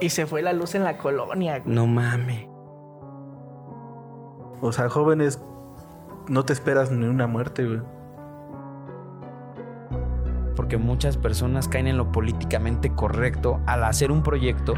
Y se fue la luz en la colonia. güey. No mames. O sea, jóvenes, no te esperas ni una muerte, güey. Porque muchas personas caen en lo políticamente correcto al hacer un proyecto.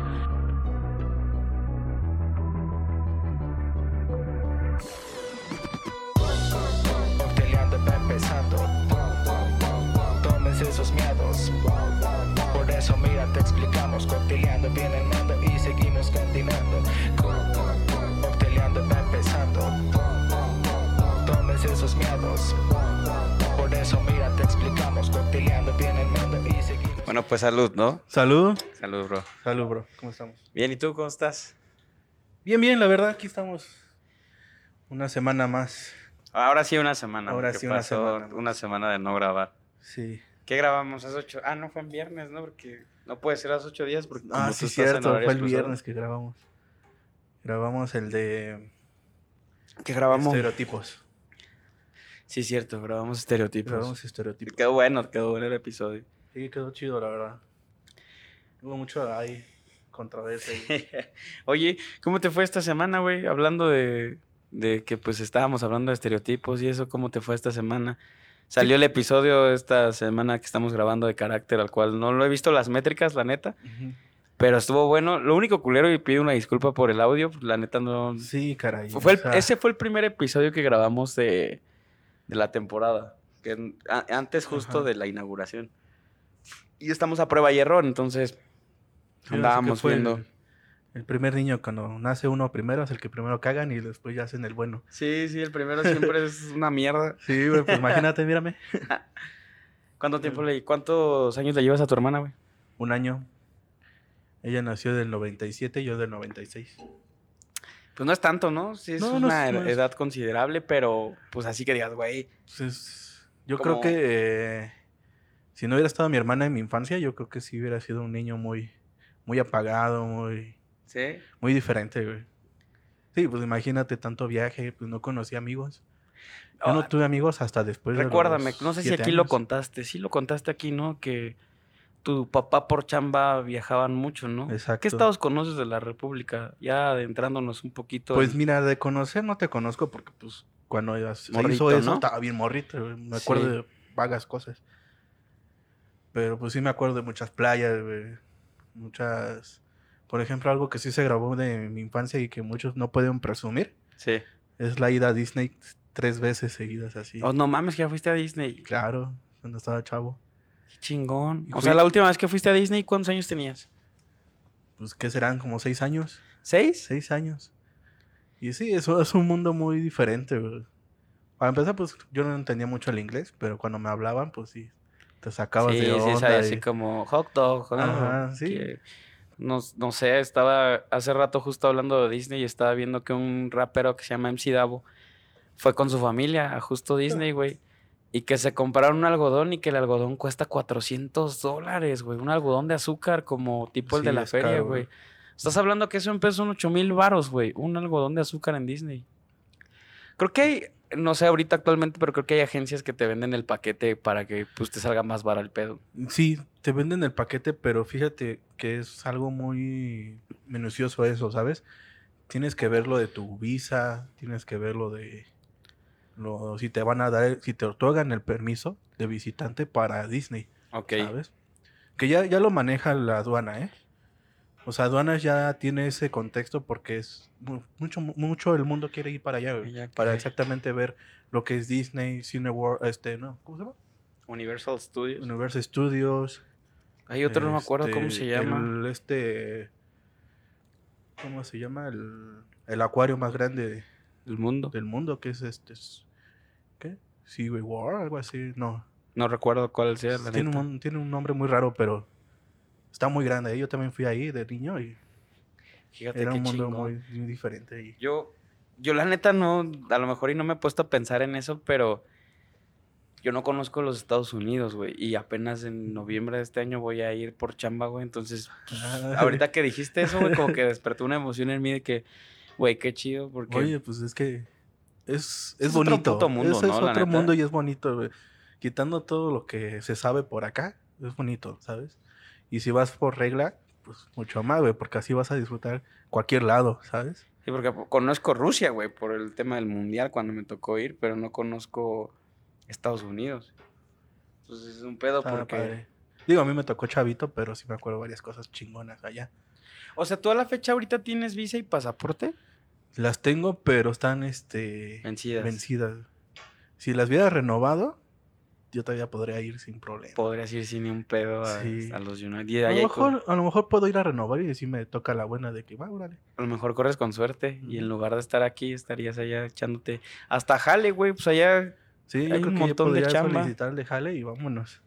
Bueno, pues salud, ¿no? Salud. Salud, bro. Salud, bro. ¿Cómo estamos? Bien, ¿y tú cómo estás? Bien, bien, la verdad, aquí estamos. Una semana más. Ahora sí una semana. Ahora sí una semana más. una semana de no grabar. Sí. ¿Qué grabamos? ¿Hace ocho? Ah, no, fue en viernes, ¿no? Porque no puede ser hace ocho días porque Ah, sí, cierto. Fue el viernes que grabamos. Grabamos el de ¿Qué grabamos? estereotipos. Sí, cierto, grabamos estereotipos. Grabamos estereotipos. Quedó bueno, quedó bueno el episodio. Sí, quedó chido, la verdad. Hubo mucho ahí controversia. ahí. Oye, ¿cómo te fue esta semana, güey? Hablando de, de que pues estábamos hablando de estereotipos y eso, ¿cómo te fue esta semana? Salió el episodio esta semana que estamos grabando de carácter, al cual no lo he visto las métricas, la neta, pero estuvo bueno. Lo único culero, y pido una disculpa por el audio, la neta no... Sí, caray. Fue el- o sea, ese fue el primer episodio que grabamos de, de la temporada, que a- antes justo Ajá. de la inauguración. Y estamos a prueba y error, entonces sí, andábamos viendo. El, el primer niño, cuando nace uno primero, es el que primero cagan y después ya hacen el bueno. Sí, sí, el primero siempre es una mierda. Sí, güey, pues imagínate, mírame. ¿Cuánto tiempo le, cuántos años le llevas a tu hermana, güey? Un año. Ella nació del 97, yo del 96. Pues no es tanto, ¿no? Sí es No, no una es- no es- edad considerable, pero pues así que digas, güey. Pues es- yo creo que eh, si no hubiera estado mi hermana en mi infancia, yo creo que sí hubiera sido un niño muy, muy apagado, muy, Sí. muy diferente, güey. Sí, pues imagínate tanto viaje, pues no conocí amigos. Yo no Ah, tuve amigos hasta después de los Recuérdame, no sé si aquí lo contaste. Sí lo contaste aquí, ¿no? Que tu papá por chamba viajaban mucho, ¿no? Exacto. ¿Qué estados conoces de la República? Ya adentrándonos un poquito. Pues en- mira, de conocer no te conozco porque pues cuando ya se Morrito, hizo eso ¿no? estaba bien morrito, me acuerdo Sí. de vagas cosas. Pero pues sí me acuerdo de muchas playas, güey, muchas... Por ejemplo, algo que sí se grabó de mi infancia y que muchos no pueden presumir Sí. es la ida a Disney tres veces seguidas así. Oh, no mames, que ya fuiste a Disney. Claro, cuando estaba chavo. Qué chingón. O fui- sea, la última vez que fuiste a Disney, ¿cuántos años tenías? Pues que serán como seis años. ¿Seis? Seis años. Y sí, eso es un mundo muy diferente, güey. Para empezar, pues yo no entendía mucho el inglés, pero cuando me hablaban, pues sí, te sacabas Sí, de sí, onda. sabía así y- como hot dog. ¿no? Ajá, sí. Que- no, no sé, estaba hace rato justo hablando de Disney y estaba viendo que un rapero que se llama MC Davo fue con su familia a justo Disney, güey. Y que se compraron un algodón y que el algodón cuesta 400 dólares, güey. Un algodón de azúcar como tipo el Sí, de la feria, güey. Estás hablando que eso en pesos son 8 mil varos, güey. Un algodón de azúcar en Disney. Creo que hay, no sé ahorita actualmente, pero creo que hay agencias que te venden el paquete para que pues te salga más barato el pedo. Sí, te venden el paquete, pero fíjate que es algo muy minucioso eso, ¿sabes? Tienes que ver lo de tu visa, tienes que ver lo de lo, si te van a dar, si te otorgan el permiso de visitante para Disney, Ok. ¿sabes? Que ya, ya lo maneja la aduana, ¿eh? O sea, aduanas ya tiene ese contexto porque es mu- mucho, mucho el mundo quiere ir para allá, güey, para exactamente ver lo que es Disney, Cineworld, este, ¿no? ¿Cómo se llama? Universal Studios. Universal Studios. Hay otro, no me acuerdo cómo este, se llama. El, este, ¿cómo se llama? El, el acuario más grande El mundo. del mundo, que es este, es- ¿qué? Seaway World, algo así, no. No recuerdo cuál sea la Tiene neta. un, tiene un nombre muy raro, pero está muy grande. Yo también fui ahí de niño y Fíjate era un mundo muy, muy diferente. ahí. Yo, yo la neta no, a lo mejor y no me he puesto a pensar en eso, pero yo no conozco los Estados Unidos, güey. Y apenas en noviembre de este año voy a ir por chamba, güey. Entonces, pues, Ah. ahorita que dijiste eso, güey, como que despertó una emoción en mí de que, güey, qué chido, porque... Oye, pues es que es, es, Es otro bonito. puto mundo, es, ¿no? es otro neta. mundo y es bonito, güey. Quitando todo lo que se sabe por acá, es bonito, ¿sabes? Y si vas por regla, pues mucho más, güey, porque así vas a disfrutar cualquier lado, ¿sabes? Sí, porque conozco Rusia, güey, por el tema del mundial cuando me tocó ir, pero no conozco Estados Unidos. Entonces es un pedo porque... padre. Digo, a mí me tocó chavito, pero sí me acuerdo varias cosas chingonas allá. O sea, ¿tú a la fecha ahorita tienes visa y pasaporte? Las tengo, pero están, este... Vencidas. Vencidas. Si las hubiera renovado, yo todavía podría ir sin problema. Podrías ir sin ni un pedo a, Sí. a los United. A lo, mejor, a lo mejor puedo ir a renovar y si me toca la buena de que, va, órale. a lo mejor corres con suerte y en lugar de estar aquí estarías allá echándote hasta jale, güey, pues allá. Sí, Hay un montón de chamba. solicitarle jale y vámonos.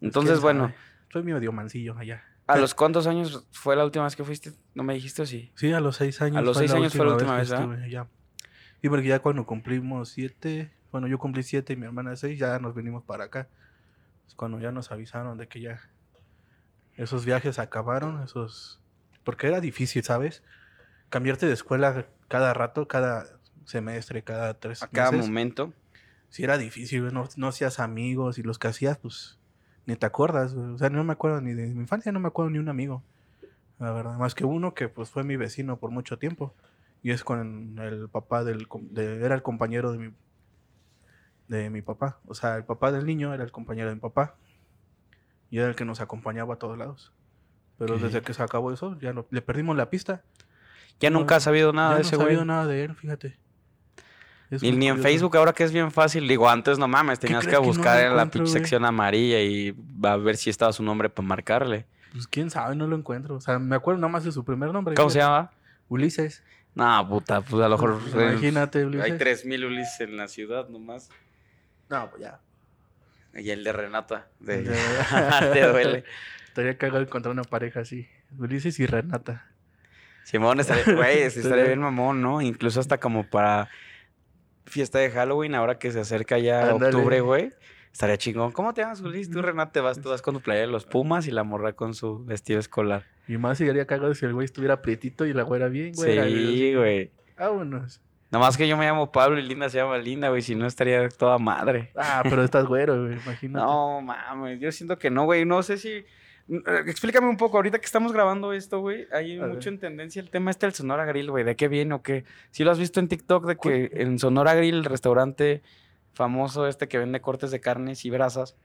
Entonces, bueno, sabe. Soy medio mancillo allá. ¿a los cuántos años fue la última vez que fuiste? ¿No me dijiste o sí? Sí, a los seis años. A los seis años fue la última vez, ¿verdad? estuve allá. Y porque ya cuando cumplimos siete, bueno, yo cumplí siete y mi hermana seis, ya nos venimos para acá. Es cuando ya nos avisaron de que ya esos viajes acabaron, esos... Porque era difícil, ¿sabes? Cambiarte de escuela cada rato, cada semestre, cada tres A cada meses. momento. Sí era difícil, no, no hacías amigos y los que hacías, pues, ni te acuerdas. O sea, no me acuerdo ni de mi infancia, no me acuerdo ni un amigo. La verdad, más que uno que pues fue mi vecino por mucho tiempo. Y es con el papá del... de- era el compañero de mi... De mi papá. O sea, el papá del niño era el compañero de mi papá. Y era el que nos acompañaba a todos lados. Pero desde que se acabó eso, ya no- le perdimos la pista. Ya No, nunca has sabido nada ya de no ese he sabido güey. nada de él, fíjate. Es Ni, en. Facebook, ahora que es bien fácil. Digo, antes no mames, tenías que no buscar lo en la pinche güey? sección amarilla y a ver si estaba su nombre para marcarle. Pues quién sabe, no lo encuentro. O sea, me acuerdo nada más de su primer nombre. ¿Cómo se llama? Ulises. No, puta, pues a lo mejor. Imagínate, Ulises. Hay 3000 Ulises en la ciudad nomás. No, pues ya. Y el de Renata. De... Te duele. Estaría cagado encontrar una pareja así. Ulises y Renata. Simón estaría, güey, estaría bien mamón, ¿no? Incluso hasta como para fiesta de Halloween, ahora que se acerca ya octubre, güey. Estaría chingón. ¿Cómo te llamas, Ulises? Tú, Renata, te vas, tú vas con tu playa de los Pumas y la morra con su vestido escolar. Y más sería cagado si el güey estuviera prietito y la güera bien, güey. Sí, güey. Vámonos. Nomás que yo me llamo Pablo y Linda se llama Linda, güey. Si no, estaría toda madre. Ah, pero estás güero, güey. Imagínate. No, mames. Yo siento que no, güey. No sé si... eh, Explícame un poco, ahorita que estamos grabando esto, güey, hay A mucho ver. en tendencia el tema este del Sonora Grill, güey, ¿de qué viene o qué? Si lo has visto en TikTok, de que en Sonora Grill, el restaurante famoso este que vende cortes de carnes y brasas,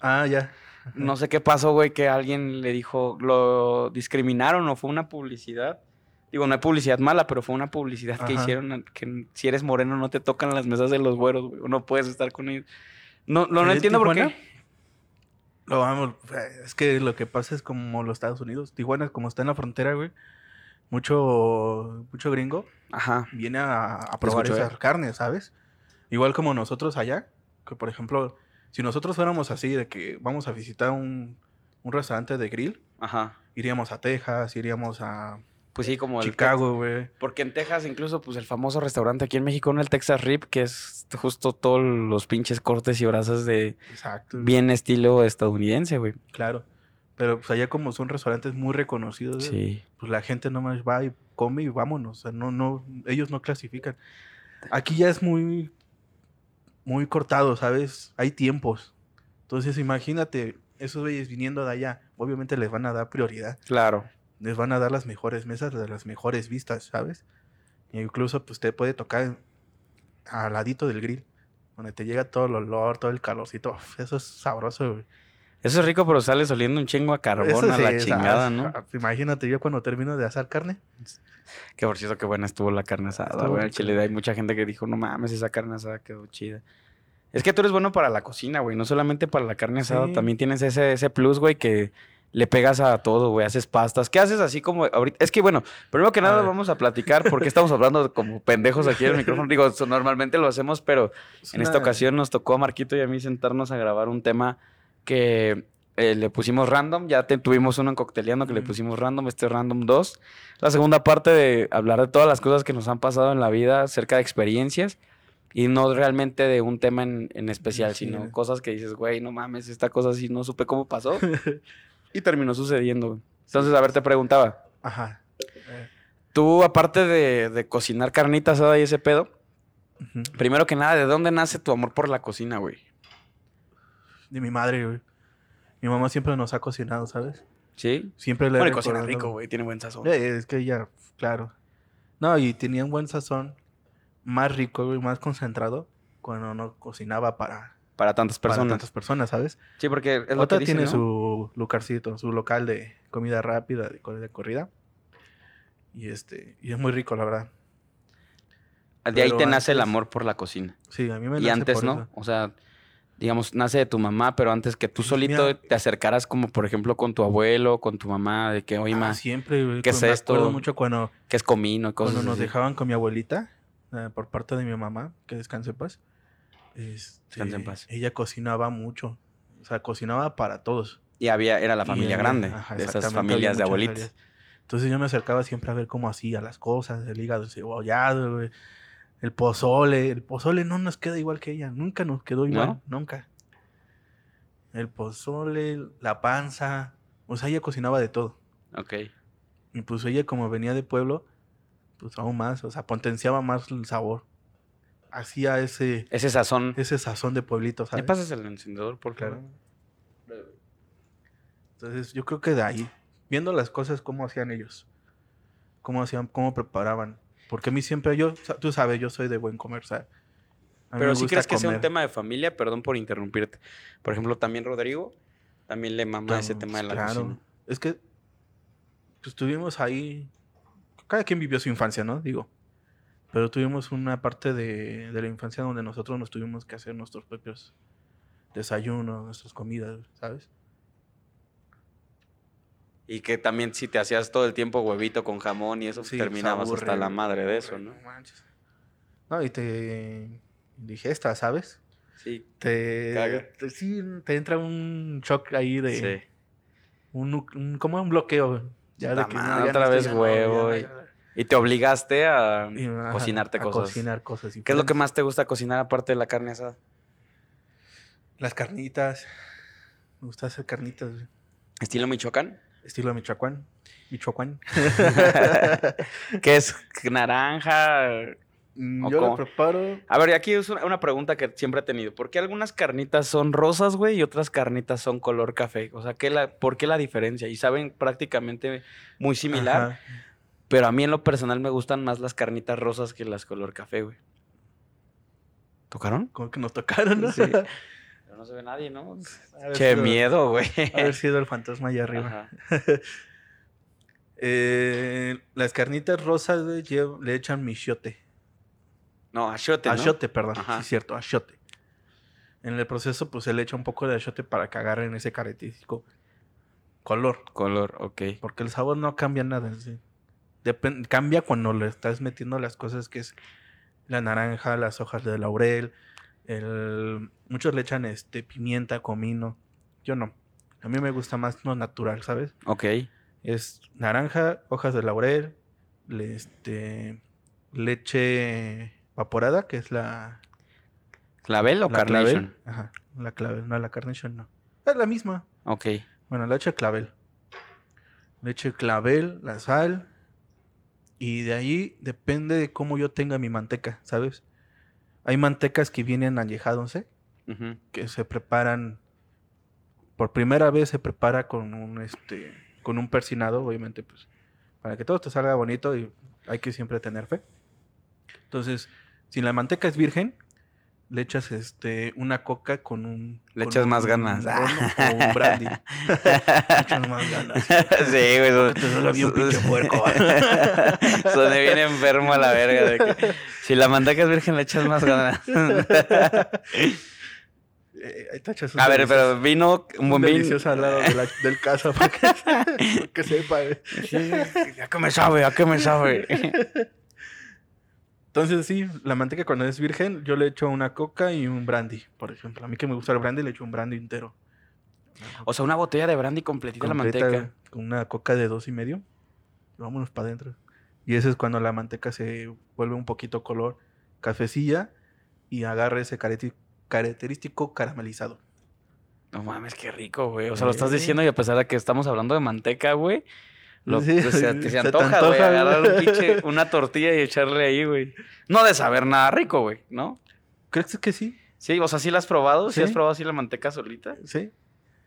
Ah, ya. no sé qué pasó, güey, que alguien le dijo, lo discriminaron o fue una publicidad. Digo, no hay publicidad mala, pero fue una publicidad que hicieron que si eres moreno no te tocan las mesas de los güeros, güey, o no puedes estar con ellos. No, no, no ¿En entiendo por Tijuana? qué. Lo vamos. Es que lo que pasa es como los Estados Unidos. Tijuana, como está en la frontera, güey. Mucho, mucho gringo Ajá. viene a, a probar escucho, esas eh. carnes, ¿sabes? Igual como nosotros allá, que por ejemplo, si nosotros fuéramos así de que vamos a visitar un, un restaurante de grill, Ajá. iríamos a Texas, iríamos a Pues sí, como el Chicago, güey. Porque en Texas, incluso, pues el famoso restaurante aquí en México, ¿no? El Texas Rip, que es justo todos los pinches cortes y brasas de Exacto. bien estilo estadounidense, güey. Claro. Pero pues allá como son restaurantes muy reconocidos, Sí. pues la gente nomás va y come y vámonos. O sea, no, no, ellos no clasifican. Aquí ya es muy, muy cortado, ¿sabes? Hay tiempos. Entonces imagínate, esos güeyes viniendo de allá, obviamente les van a dar prioridad. Claro. Les van a dar las mejores mesas, las mejores vistas, ¿sabes? E incluso pues te puede tocar al ladito del grill, donde te llega todo el olor, todo el calorcito. Eso es sabroso, güey. Eso es rico, pero sale oliendo un chingo a carbón a sí la chingada, ah, ¿no? ah, Imagínate yo cuando termino de asar carne. Que por cierto, qué buena estuvo la carne asada, güey. Al chile hay mucha gente que dijo, no mames, esa carne asada quedó chida. Es que tú eres bueno para la cocina, güey. No solamente para la carne asada, Sí. también tienes ese, ese plus, güey, que le pegas a todo, güey. Haces pastas. ¿Qué haces así como ahorita? Es que, bueno, primero que nada vamos a platicar porque estamos hablando como pendejos aquí en el micrófono. Digo, normalmente lo hacemos, pero en esta ocasión nos tocó a Marquito y a mí sentarnos a grabar un tema que eh, le pusimos random. Ya te- tuvimos uno en Cocteleando que le pusimos random, este es random 2. La segunda parte de hablar de todas las cosas que nos han pasado en la vida acerca de experiencias y no realmente de un tema en, en especial, Sí. sino cosas que dices, güey, no mames, esta cosa sí no supe cómo pasó y terminó sucediendo. Entonces, a ver, te preguntaba, Ajá. Tú aparte de, de cocinar carnita asada y ese pedo, primero que nada, ¿de dónde nace tu amor por la cocina, güey? De mi madre, güey. Mi mamá siempre nos ha cocinado, ¿sabes? ¿Sí? Siempre le Bueno, y cocina rico, güey. Tiene buen sazón. Eh, es que ella, claro. No, y tenía un buen sazón, más rico, güey, más concentrado, cuando no cocinaba para, Para tantas para personas. tantas personas, ¿sabes? Sí, porque es lo Otra que dicen, tiene ¿no? su lugarcito, su local de comida rápida, de, co- de corrida. Y este, y es muy rico, la verdad. De ahí te nace el antes- amor por la cocina. Sí, a mí me Y nace antes por no. eso. O sea, digamos, nace de tu mamá, pero antes que tú Pues solito mira- te acercaras como, por ejemplo, con tu abuelo, con tu mamá, de que, oye, Ah, ma, siempre, ¿qué pues, es me esto? acuerdo mucho cuando, ¿qué es comino? y Cosas cuando nos así. dejaban con mi abuelita, eh, por parte de mi mamá, que descanse en paz. Este, Descanse en paz. Ella cocinaba mucho. O sea, cocinaba para todos. Y había, era la familia grande, ajá, de esas familias de familias. Entonces yo me acercaba siempre a ver cómo hacía las cosas, el hígado cebollado, el pozole. El pozole no nos queda igual que ella, nunca nos quedó igual, ¿No? nunca. El pozole, la panza, o sea, ella cocinaba de todo. Ok. Y pues ella como venía de pueblo, pues aún más, o sea, potenciaba más el sabor. Hacía ese, Ese sazón. ese sazón de pueblito, ¿Me ¿sabes? pasas el encendedor, por Claro. Entonces, yo creo que de ahí, viendo las cosas, cómo hacían ellos, cómo hacían, cómo preparaban. Porque a mí siempre, yo, tú sabes, yo soy de buen comer, ¿sabes? Pero me si gusta crees que sea un tema de familia, perdón por interrumpirte. Por ejemplo, también Rodrigo, también le mama ese tema de la claro. cocina. Es que, pues tuvimos ahí, cada quien vivió su infancia, ¿no? Digo. Pero tuvimos una parte de, de la infancia donde nosotros nos tuvimos que hacer nuestros propios desayunos, nuestras comidas, ¿sabes? Y que también si te hacías todo el tiempo huevito con jamón y eso, Sí, terminabas se aburre, hasta la madre de eso, ¿no? manches. No, y te digesta, ¿sabes? Sí. Te, sí, te entra un shock ahí de Sí. un, como un bloqueo. Ya de que no, madre, ya otra no vez huevo, ya, y- ya. Y te obligaste a ajá, cocinarte a cosas. cocinar cosas. ¿Qué es lo que más te gusta cocinar aparte de la carne asada? Las carnitas. Me gusta hacer carnitas. güey. ¿Estilo Michoacán? Estilo Michoacán. Michoacán. ¿Qué es naranja? Mm, ¿O Yo cómo? lo preparo. A ver, aquí es una, una pregunta que siempre he tenido. ¿Por qué algunas carnitas son rosas, güey, y otras carnitas son color café? O sea, ¿qué la, ¿por qué la diferencia? Y saben prácticamente muy similar, Ajá. Pero a mí en lo personal me gustan más las carnitas rosas que las color café, güey. ¿Tocaron? Como que nos tocaron, ¿no? Sí. Pero no se ve nadie, ¿no? Sido- miedo, güey. Haber sido el fantasma allá arriba. Ajá. Eh, las carnitas rosas güey, le echan michiote. No, achiote, ¿no? Achiote, perdón. Ajá. Sí, cierto, achiote. En el proceso, pues se le echa un poco de achiote para que agarren ese característico color. Color, ok. Porque el sabor no cambia nada. en sí. Cambia cuando le estás metiendo las cosas que es la naranja, las hojas de laurel. El... Muchos le echan este, pimienta, comino. Yo no. A mí me gusta más lo natural, ¿sabes? Ok. Es naranja, hojas de laurel, le- este, leche evaporada, que es la, ¿Clavel o la carnation? clavel. Ajá, la clavel, no, la carnation no. Es la misma. Ok. Bueno, leche clavel. Leche clavel, la sal. Y de ahí depende de cómo yo tenga mi manteca, ¿sabes? Hay mantecas que vienen añejándose, Ujú. que se preparan por primera vez se prepara con un este con un persinado, obviamente, pues para que todo te salga bonito y hay que siempre tener fe. Entonces, si la manteca es virgen, le echas este una coca con un Le echas más un ganas. ron o un brandy. Le echas más ganas. sí, güey. son- Te suena bien pinche puerco. Soné bien enfermo a la verga. de que si la manteca es virgen, le echas más ganas. Eh, un a ver, pero vino un un buen vino. al lado de la- del caso para que, para que sepa. güey. ¿A qué me sabe? ¿A qué me sabe? Entonces, sí, la manteca cuando es virgen, yo le echo una coca y un brandy, por ejemplo. A mí que me gusta el brandy, le echo un brandy entero. O sea, una botella de brandy completita la manteca. Con una coca de dos y medio. Y vámonos para adentro. Y ese es cuando la manteca se vuelve un poquito color cafecilla y agarra ese característico caramelizado. No mames, qué rico, güey. O sea, lo estás diciendo y a pesar de que estamos hablando de manteca, güey. Lo, Sí, pues, se, se antoja, güey. Agarrar un pinche, una tortilla y echarle ahí, güey. No de saber nada rico, güey, ¿no? ¿Crees que sí? Sí, o sea, ¿sí la has probado? ¿Sí, Sí. has probado así la manteca solita? Sí.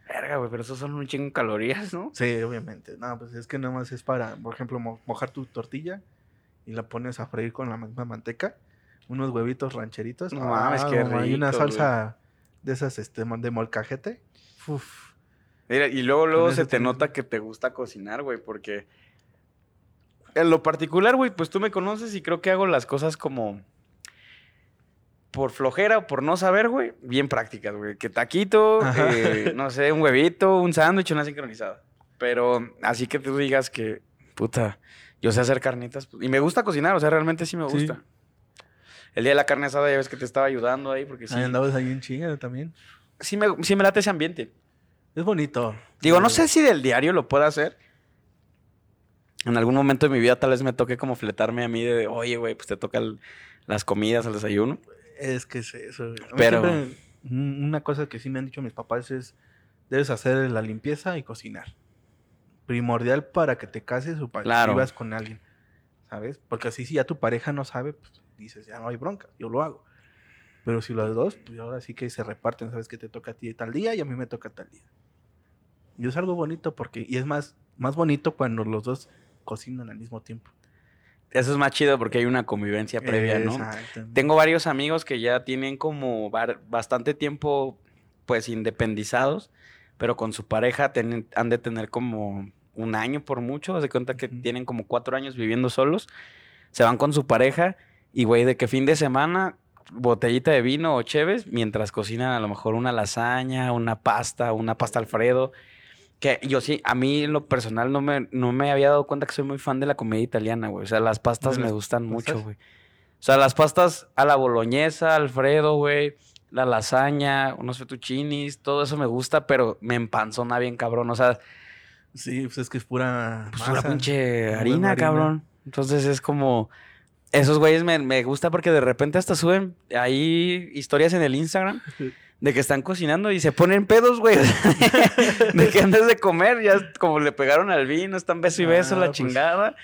Verga, güey, pero eso son un chingo de calorías, ¿no? Sí, obviamente. No, pues es que nada más es para, por ejemplo, mo- mojar tu tortilla y la pones a freír con la misma manteca, unos huevitos rancheritos. No mames, qué mamá, Y una rico, salsa de esas, este, de molcajete. Uf. Mira, y luego, luego se te nota que te gusta cocinar, güey, porque en lo particular, güey, pues tú me conoces y creo que hago las cosas como por flojera o por no saber, güey, bien prácticas, güey. Que taquito, eh, no sé, un huevito, un sándwich, una sincronizada. Pero así que tú digas que, puta, yo sé hacer carnitas. y me gusta cocinar, o sea, realmente sí me Sí. gusta. El día de la carne asada ya ves que te estaba ayudando ahí, porque sí, Ahí andabas ahí en chinga también. sí, me, sí me late ese ambiente. Es bonito. Digo, no sé si del diario lo pueda hacer. En algún momento de mi vida tal vez me toque como fletarme a mí de, oye, güey, pues te toca el- las comidas, el desayuno. Es que es eso. güey. Pero- siempre, una cosa que sí me han dicho mis papás es, debes hacer la limpieza y cocinar. Primordial para que te cases o para Claro. que vivas con alguien. ¿Sabes? Porque así si ya tu pareja no sabe, pues dices, ya no hay bronca, yo lo hago. Pero si los dos, pues ahora sí que se reparten, sabes que te toca a ti tal día y a mí me toca tal día. Y es algo bonito porque, y es más, más bonito cuando los dos cocinan al mismo tiempo. Eso es más chido porque hay una convivencia previa, ¿no? Tengo varios amigos que ya tienen como bastante tiempo, pues, independizados, pero con su pareja tienen- han de tener como un año por mucho. Haz de cuenta que tienen como cuatro años viviendo solos. Se van con su pareja y, güey, de que fin de semana, botellita de vino o cheves, mientras cocinan a lo mejor una lasaña, una pasta, una pasta Alfredo. Que yo sí, a mí en lo personal no me, no me había dado cuenta que soy muy fan de la comida italiana, güey. O sea, las pastas ¿De me gustan mucho, güey. O sea, las pastas a la boloñesa, Alfredo, güey. La lasaña, unos fettuccinis, todo eso me gusta, pero me empanzona bien cabrón. O sea, Sí, pues es que es pura. pues masa, pinche pura harina, harina. cabrón. Entonces es como. Esos güeyes me, me gusta porque de repente hasta suben ahí historias en el Instagram de que están cocinando y se ponen pedos, güey. de que antes de comer ya como le pegaron al vino, están beso y beso, Ah, la pues. chingada.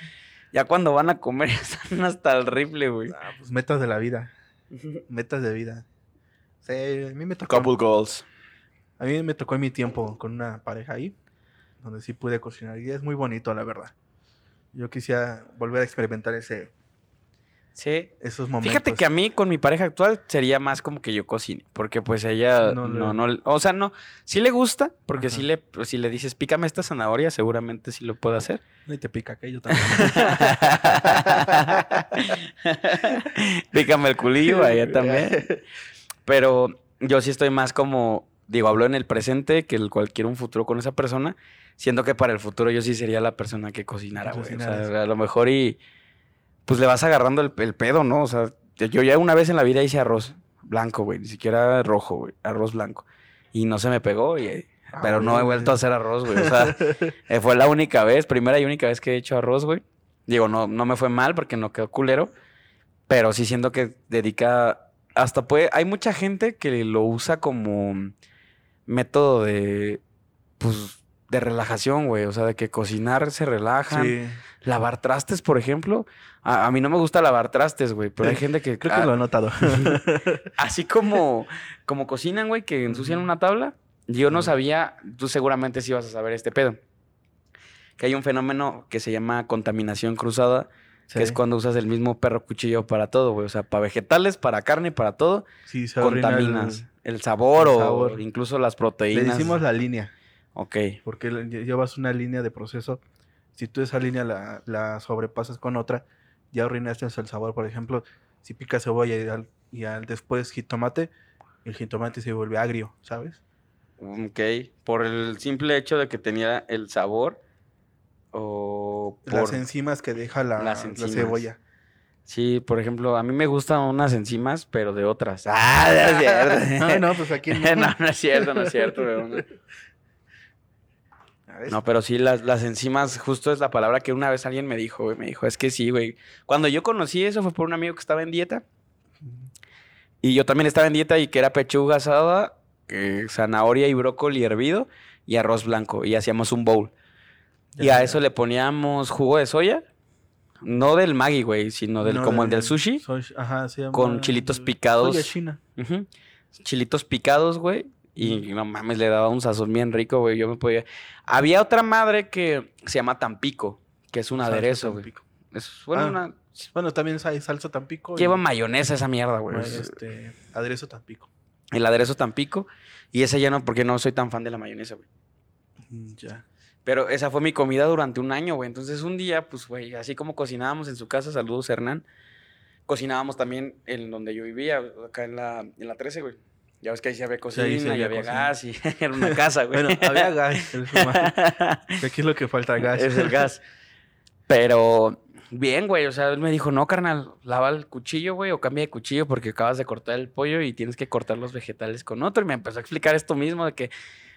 Ya cuando van a comer están hasta el rifle, güey. Ah, pues metas de la vida. Metas de vida. Sí, a mí me tocó. goals. A mí me tocó en mi tiempo con una pareja ahí, donde sí pude cocinar. Y es muy bonito, la verdad. Yo quisiera volver a experimentar ese, Sí. esos momentos. Fíjate que a mí con mi pareja actual sería más como que yo cocine, porque pues ella No no, no, o sea, no, sí le gusta, porque Ajá. si le, si le dices pícame esta zanahoria, seguramente sí lo puede hacer. No, y te pica que yo también. pícame el culillo, ella también. Pero yo sí estoy más como, digo, hablo en el presente que el cualquier un futuro con esa persona, siendo que para el futuro yo sí sería la persona que cocinara, güey. O sea, a lo mejor y pues le vas agarrando el, el pedo, ¿no? O sea, yo ya una vez en la vida hice arroz blanco, güey, ni siquiera rojo, güey, arroz blanco. Y no se me pegó, y, Ah, pero no he güey. vuelto a hacer arroz, güey. O sea, eh, fue la única vez, primera y única vez que he hecho arroz, güey. Digo, no, no me fue mal porque no quedó culero, pero sí siento que dedica, hasta puede, hay mucha gente que lo usa como método de, pues, de relajación, güey. O sea, de que cocinar se relajan. Sí, Lavar trastes, por ejemplo. A, a mí no me gusta lavar trastes, güey, pero hay gente que... creo que ah, lo he notado. Así como, como cocinan, güey, que ensucian una tabla. Yo no sabía, tú seguramente sí vas a saber este pedo. Que hay un fenómeno que se llama contaminación cruzada, que es cuando usas el mismo perro cuchillo para todo, güey. O sea, para vegetales, para carne, para todo, Sí, el- contaminas. El, sabor el o sabor. incluso las Le proteínas. decimos la línea. Ok. Porque le- lle- llevas una línea de proceso. Si tú esa línea la, la sobrepasas con otra, ya arruinaste el sabor. Por ejemplo, si picas cebolla y al, y al después jitomate, el jitomate se vuelve agrio, ¿sabes? Ok. Por el simple hecho de que tenía el sabor o por... Las enzimas que deja la, Las la cebolla. Sí, por ejemplo, a mí me gustan unas enzimas, pero de otras. Ah, no es cierto. No, no, pues aquí no. no, no es cierto, no es cierto, weón. No, pero sí, las, las enzimas, justo es la palabra que una vez alguien me dijo, güey. Me dijo, es que sí, güey. Cuando yo conocí eso fue por un amigo que estaba en dieta. Y yo también estaba en dieta y que era pechuga asada, eh, zanahoria y brócoli hervido y arroz blanco. Y hacíamos un bowl. y Ya, a eso le poníamos jugo de soya. No del Maggi, güey, sino del, No, como el de- del sushi. soy- ajá, se llama con chilitos picados. Soya china. Chilitos picados, güey. Y no mames, le daba un sazón bien rico, güey. Yo me podía. Había otra madre que se llama Tampico, que es un Salsa aderezo, güey. Tampico. Es, bueno, Ah, una. Bueno, también hay salsa Tampico. y- Lleva mayonesa esa mierda, güey. este, aderezo Tampico. El aderezo Tampico. Y ese ya no, porque no soy tan fan de la mayonesa, güey. Mm, Ya. Pero esa fue mi comida durante un año, güey. Entonces un día, pues, güey, así como cocinábamos en su casa, saludos Hernán, cocinábamos también en donde yo vivía, acá en la, en la 13, güey. Ya ves que ahí sí había cocina, sí y había gas y era una casa, güey. Bueno, había gas. Aquí es lo que falta gas. es el gas. Pero bien, güey, o sea, él me dijo, no, carnal, lava el cuchillo, güey, o cambia de cuchillo porque acabas de cortar el pollo y tienes que cortar los vegetales con otro. Y me empezó a explicar esto mismo de que,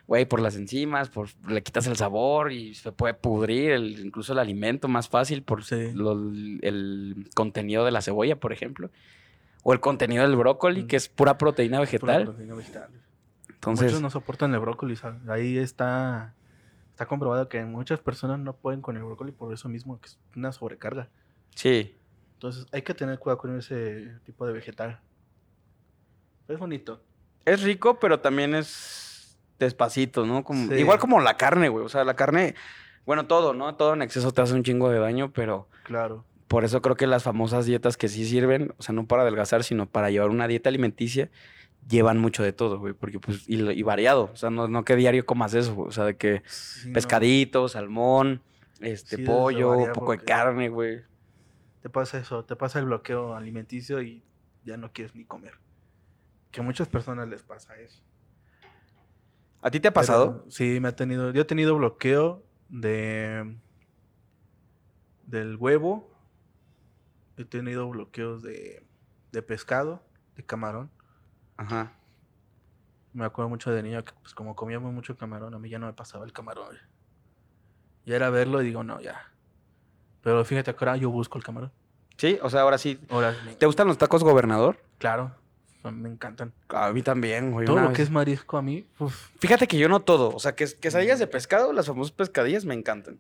güey, por las enzimas, por, le quitas el sabor y se puede pudrir el- incluso el alimento más fácil por Sí. lo- el contenido de la cebolla, por ejemplo. O el contenido del brócoli, Mm. que es pura proteína Pura vegetal. proteína vegetal. Entonces, Muchos no soportan el brócoli. ¿sabes? Ahí está, está comprobado que muchas personas no pueden con el brócoli por eso mismo, que es una sobrecarga. sí. Entonces hay que tener cuidado con ese tipo de vegetal. Es bonito. Es rico, pero también es despacito, ¿no? Como, Sí. Igual como la carne, güey. O sea, la carne, bueno, todo, ¿no? Todo en exceso te hace un chingo de daño, pero Claro. Por eso creo que las famosas dietas que sí sirven, o sea, no para adelgazar, sino para llevar una dieta alimenticia, llevan mucho de todo, güey. Porque, pues, y, y variado. O sea, no, no que diario comas eso, güey. O sea, de que Sí, no. pescadito, salmón, este, Sí, pollo, un poco de carne, güey. Te pasa eso, te pasa el bloqueo alimenticio y ya no quieres ni comer. Que a muchas personas les pasa eso. ¿A ti te ha pasado? Pero sí, me ha tenido. Yo he tenido bloqueo de. del huevo. He tenido bloqueos de, de pescado, de camarón. Ajá. Me acuerdo mucho de niño que, pues, como comíamos mucho camarón, a mí ya no me pasaba el camarón. Y era verlo y digo, no, ya. Pero fíjate que ahora yo busco el camarón. Sí, o sea, ahora sí. Ahora, ¿Te gustan los tacos gobernador? claro, me encantan. A mí también, güey. Todo lo vez- que es marisco a mí, uf, Fíjate que yo no todo. O sea, que quesadillas de pescado, las famosas pescadillas me encantan.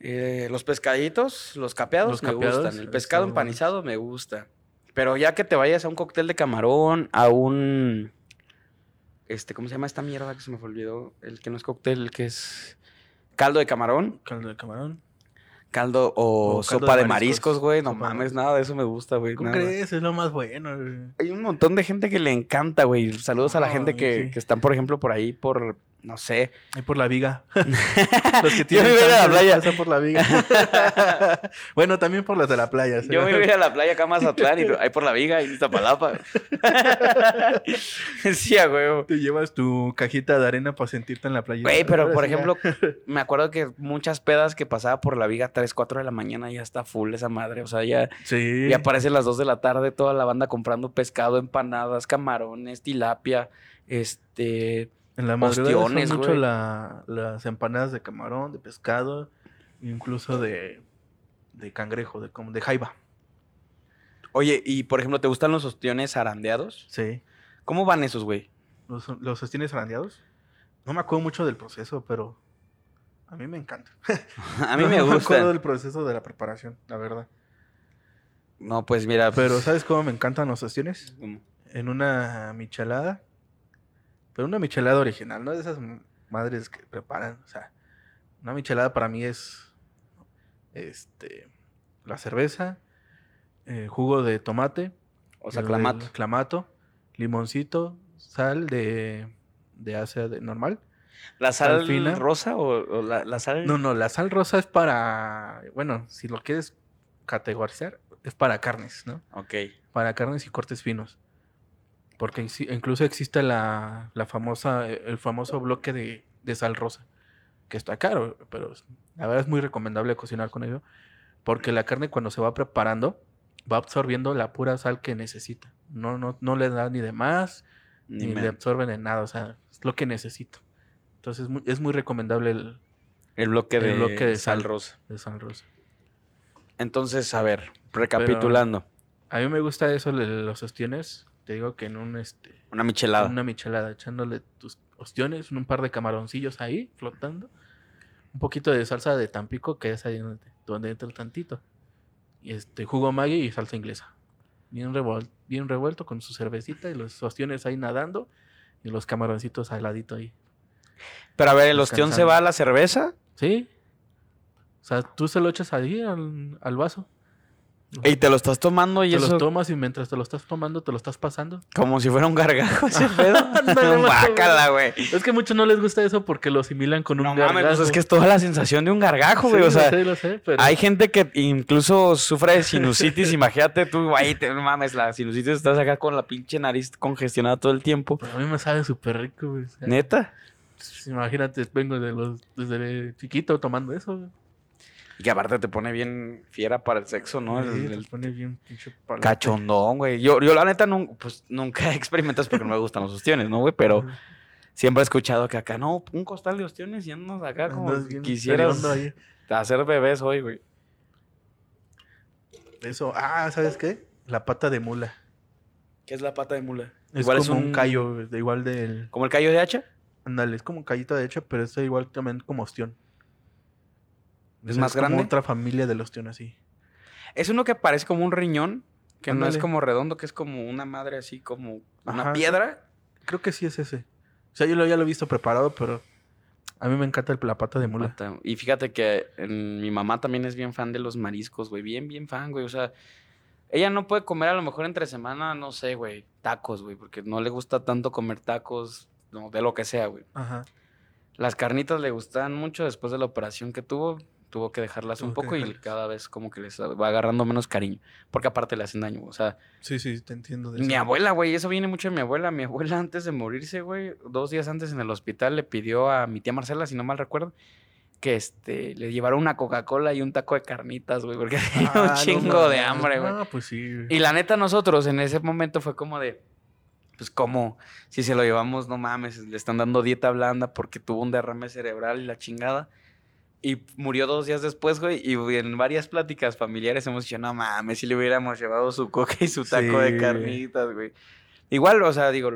Eh, los pescaditos, los capeados Los me capeados, gustan. El pescado empanizado me gusta. Pero ya que te vayas a un cóctel de camarón, a un. Este, ¿cómo se llama esta mierda que se me olvidó? El que no es cóctel, el que es. Caldo de camarón, caldo de camarón. caldo o, sopa de de mariscos, güey. No mames, nada de eso me gusta, güey. ¿Cómo nada. crees? Es lo más bueno. güey. Hay un montón de gente que le encanta, güey. Saludos a la gente que, sí. que están, por ejemplo, por ahí, por, no sé. Ahí por la viga. Los que Yo tienen me voy a la playa. pasan por la viga. bueno, también por las de la playa. ¿sí? Yo me voy a la playa acá a Mazatlán y ahí por la viga y Iztapalapa. sí, a huevo. Te llevas tu cajita de arena para sentirte en la playa. Güey, pero por ejemplo, me acuerdo que muchas pedas que pasaba por la viga 3, 4 de la mañana ya está full esa madre. O sea, ya, Sí. ya aparece a las 2 de la tarde toda la banda comprando pescado, empanadas, camarones, tilapia, este... En la madrugada son ostiones, mucho la- las empanadas de camarón, de pescado, incluso de, de cangrejo, de, como de jaiba. Oye, y por ejemplo, ¿te gustan los ostiones arandeados? Sí. ¿Cómo van esos, güey? ¿Los, los sostienes zarandeados? No me acuerdo mucho del proceso, pero a mí me encanta. A mí No me me acuerdo del proceso de la preparación, la verdad. No, pues mira. Pero pues, ¿sabes cómo me encantan los ostiones? ¿cómo? En una michelada. Pero una michelada original, no de esas madres que preparan. O sea, una michelada para mí es este la cerveza, eh, jugo de tomate, O sea, clamato. limoncito, sal de, de normal. ¿La sal sal fina. rosa o, o la, la sal? No, no, la sal rosa es para, bueno, si lo quieres categorizar, es para carnes, ¿no? Ok. Para carnes y cortes finos. Porque incluso existe la, la famosa, el famoso bloque de, de sal rosa, que está caro, pero la verdad es muy recomendable cocinar con ello, porque la carne cuando se va preparando va absorbiendo la pura sal que necesita. No, no, no le da ni de más, Ni le absorben de nada, o sea, es lo que necesito. Entonces es muy, es muy recomendable el El bloque el de, bloque de sal sal. rosa. de sal rosa. Entonces, a ver, recapitulando. A mí me gusta eso, de los ostiones. Te digo que en un este, Una michelada. una michelada, echándole tus ostiones, un par de camaroncillos ahí flotando, un poquito de salsa de Tampico, que es ahí donde, donde entra el tantito, y este jugo Maggi y salsa inglesa. Bien, revuel- bien revuelto con su cervecita y los ostiones ahí nadando, Y los camaroncitos al ladito ahí. Pero a ver, ¿el ostión se va a la cerveza? ¿Sí? O sea, tú se lo echas ahí al, al vaso. Y te lo estás tomando y te eso los tomas y mientras te lo estás tomando, te lo estás pasando. como si fuera un gargajo ese pedo. Guácala, güey. Es que a muchos no les gusta eso porque lo asimilan con un No mames, pues es que es toda la sensación de un gargajo, güey. Sí, o sea, lo sé, lo sé, pero... hay gente que incluso sufre de sinusitis. Imagínate tú, güey, te, mames, la sinusitis estás acá con la pinche nariz congestionada todo el tiempo. pero a mí me sabe súper rico, güey. Neta. pues, Imagínate, vengo de los, desde chiquito tomando eso, güey. Y que aparte te pone bien fiera para el sexo, ¿no? Sí, el te pone bien pinche cachondón, güey. Yo, yo la neta nun- pues, nunca he experimentado porque no me gustan los ostiones, ¿no, güey? Pero siempre he escuchado que acá, no, un costal de ostiones y andas acá como Andas bien quisieras ahí. hacer bebés hoy, güey. Eso, ah, ¿sabes qué? La pata de mula. ¿Qué es la pata de mula? Es Igual como es un callo, güey, de igual del... ¿Como el callo de hacha? Ándale, es como un callito de hecho, pero es igual también como ostión. ¿Es más como grande? otra familia del ostión así. Es uno que parece como un riñón, que no es como redondo, que es como una madre así, como una Ajá. piedra. Creo que sí es ese. O sea, yo lo, ya lo he visto preparado, pero a mí me encanta el, la pata de mula. Pata. Y fíjate que en- mi mamá también es bien fan de los mariscos, güey. Bien, bien fan, güey. O sea, ella no puede comer a lo mejor entre semana, no sé, güey, tacos, güey, porque no le gusta tanto comer tacos, no, de lo que sea, güey. Ajá. Las carnitas le gustan mucho después de la operación que tuvo. Tuvo que dejarlas un Tuvo poco y cada vez como que les va agarrando menos cariño. Porque aparte le hacen daño. O sea, Sí, sí, te entiendo. De mi eso. abuela, güey, eso viene mucho de mi abuela. Mi abuela antes de morirse, güey, dos días antes en el hospital le pidió a mi tía Marcela, si no mal recuerdo, que este, le llevara una Coca-Cola y un taco de carnitas, güey, porque tenía Ah, un no chingo de hambre, güey. Ah, pues sí. güey. Y la neta, nosotros en ese momento fue como de, pues, como si se lo llevamos, no mames, le están dando dieta blanda porque tuvo un derrame cerebral y la chingada. Y murió dos días después, güey. Y en varias pláticas familiares hemos dicho, no mames, si le hubiéramos llevado su coca y su taco de carnitas, güey. Igual, o sea, digo,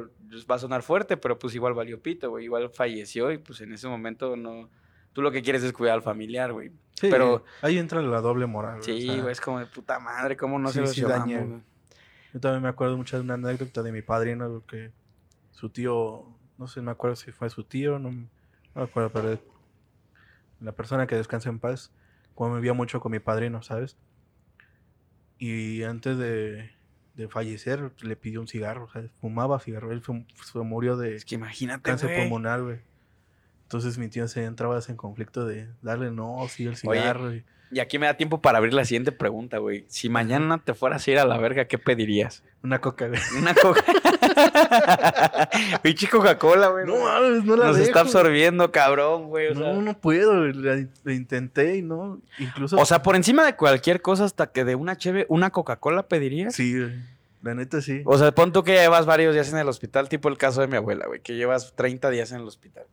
va a sonar fuerte, pero pues igual valió pito, güey. Igual falleció y pues en ese momento no... Tú lo que quieres es cuidar al familiar, güey. Sí, pero- Ahí entra la doble moral. güey, Sí, o sea, güey, es como de puta madre, ¿cómo no Sí, se los sí llevamos, güey? Yo también me acuerdo mucho de una anécdota de mi padrino, güey, que su tío, no sé, me acuerdo si fue su tío, no, no me acuerdo, pero la persona que descansa en paz, convivía mucho con mi padrino, ¿sabes? Y antes de, de fallecer, le pidió un cigarro, o sea, fumaba cigarro, él fum- se murió de Es que imagínate, cáncer pulmonar, güey. Entonces mi tío se entraba en conflicto de darle no, sí, el Oye, cigarro. y- Y aquí me da tiempo para abrir la siguiente pregunta, güey. Si mañana te fueras a ir a la verga, ¿qué pedirías? una coca, güey. Una coca. Pinche Coca-Cola, güey. No mames, no la Nos está absorbiendo, cabrón, güey. O, sea, No, no puedo, güey, la, la intenté y no, incluso... o sea, por encima de cualquier cosa, hasta que de una cheve, una Coca-Cola pedirías. sí, güey, la neta sí. O sea, pon tú que llevas varios días en el hospital, tipo el caso de mi abuela, güey, que llevas 30 días en el hospital.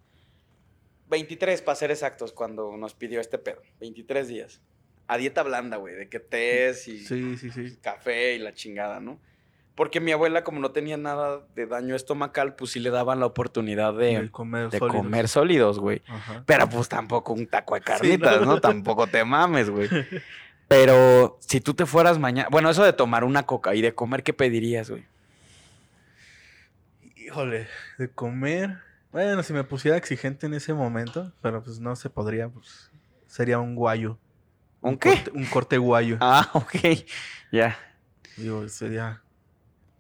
23 para ser exactos, cuando nos pidió este pedo. 23 días. A dieta blanda, güey, de que tés y Sí, sí, sí. café y la chingada, ¿no? Porque mi abuela, como no tenía nada de daño estomacal, pues sí le daban la oportunidad de, De comer de sólidos. comer sólidos, güey. Ajá. Pero pues tampoco un taco de Sí, carnitas, no. ¿no? Tampoco te mames, güey. Pero si tú te fueras mañana. Bueno, eso de tomar una coca y de comer, ¿qué pedirías, güey? Híjole, de comer... Bueno, si me pusiera exigente en ese momento, pero pues no se podría, pues sería un guayo. ¿Un qué? Corte, un corte guayo. Ah, ok. Ya. Digo, sería...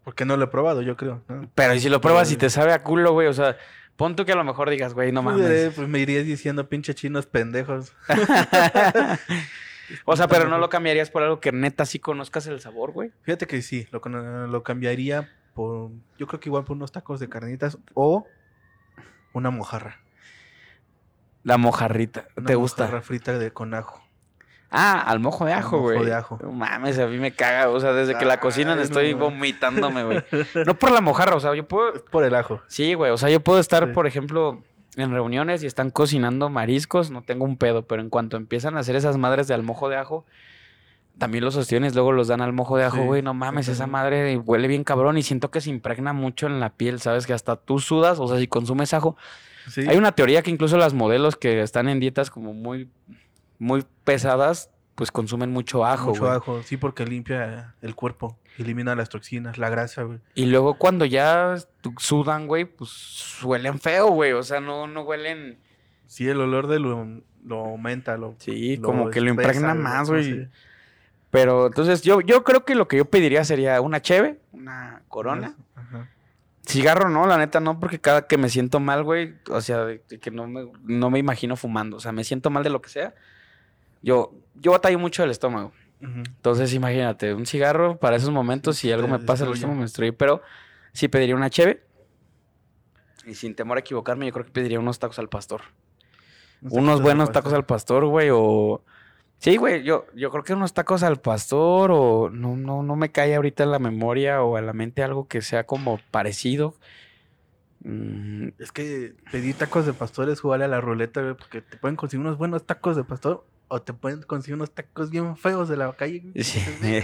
Porque no lo he probado, yo creo. ¿no? Pero ¿y si lo pruebas y te sabe a culo, güey? O sea, pon tú que a lo mejor digas, güey, no Pues, mames. diré, pues me iría diciendo pinche chinos pendejos. o sea, pero no lo cambiarías por algo que neta sí conozcas el sabor, güey. Fíjate que sí, lo, lo cambiaría por... Yo creo que igual por unos tacos de carnitas o una mojarra. La mojarrita. Una ¿Te gusta? mojarra frita de, con ajo. Ah, al mojo de Al ajo, mojo güey. de ajo. No mames, a mí me caga. O sea, desde que la cocinan Ay, estoy no. vomitándome, güey. No por la mojarra, o sea, yo puedo. Por el ajo. Sí, güey. O sea, yo puedo estar, Sí. por ejemplo, en reuniones y están cocinando mariscos, no tengo un pedo, pero en cuanto empiezan a hacer esas madres de al mojo de ajo, también los ostiones luego los dan al mojo de ajo, Sí, güey. No mames, sí, esa madre huele bien cabrón y siento que se impregna mucho en la piel, ¿sabes? Que hasta tú sudas, o sea, si consumes ajo. Sí. Hay una teoría que incluso las modelos que están en dietas como muy, muy pesadas pues consumen mucho ajo, Mucho güey. ajo, sí, porque limpia el cuerpo, elimina las toxinas, la grasa, güey. Y luego cuando ya sudan, güey, pues huelen feo, güey. O sea, no, no huelen. Sí, el olor de lo, lo aumenta, lo Sí, lo como que lo impregna más, güey. Pero entonces yo, yo creo que lo que yo pediría sería una cheve, una corona. Ajá. Cigarro no, la neta no, porque cada que me siento mal, güey, o sea, que no me, no me imagino fumando. O sea, me siento mal de lo que sea. Yo, yo batallo mucho del estómago. Entonces, imagínate, un cigarro para esos momentos, si algo me pasa, el estómago me destruye. Pero sí pediría una cheve. Y sin temor a equivocarme, yo creo que pediría unos tacos al pastor. Unos buenos tacos al pastor, güey, o... Sí, güey, yo, yo creo que unos tacos al pastor o no, no, no me cae ahorita en la memoria o a la mente algo que sea como parecido. Mm, Es que pedir tacos de pastor es jugarle a la ruleta, güey, porque te pueden conseguir unos buenos tacos de pastor o te pueden conseguir unos tacos bien feos de la calle. güey. sí.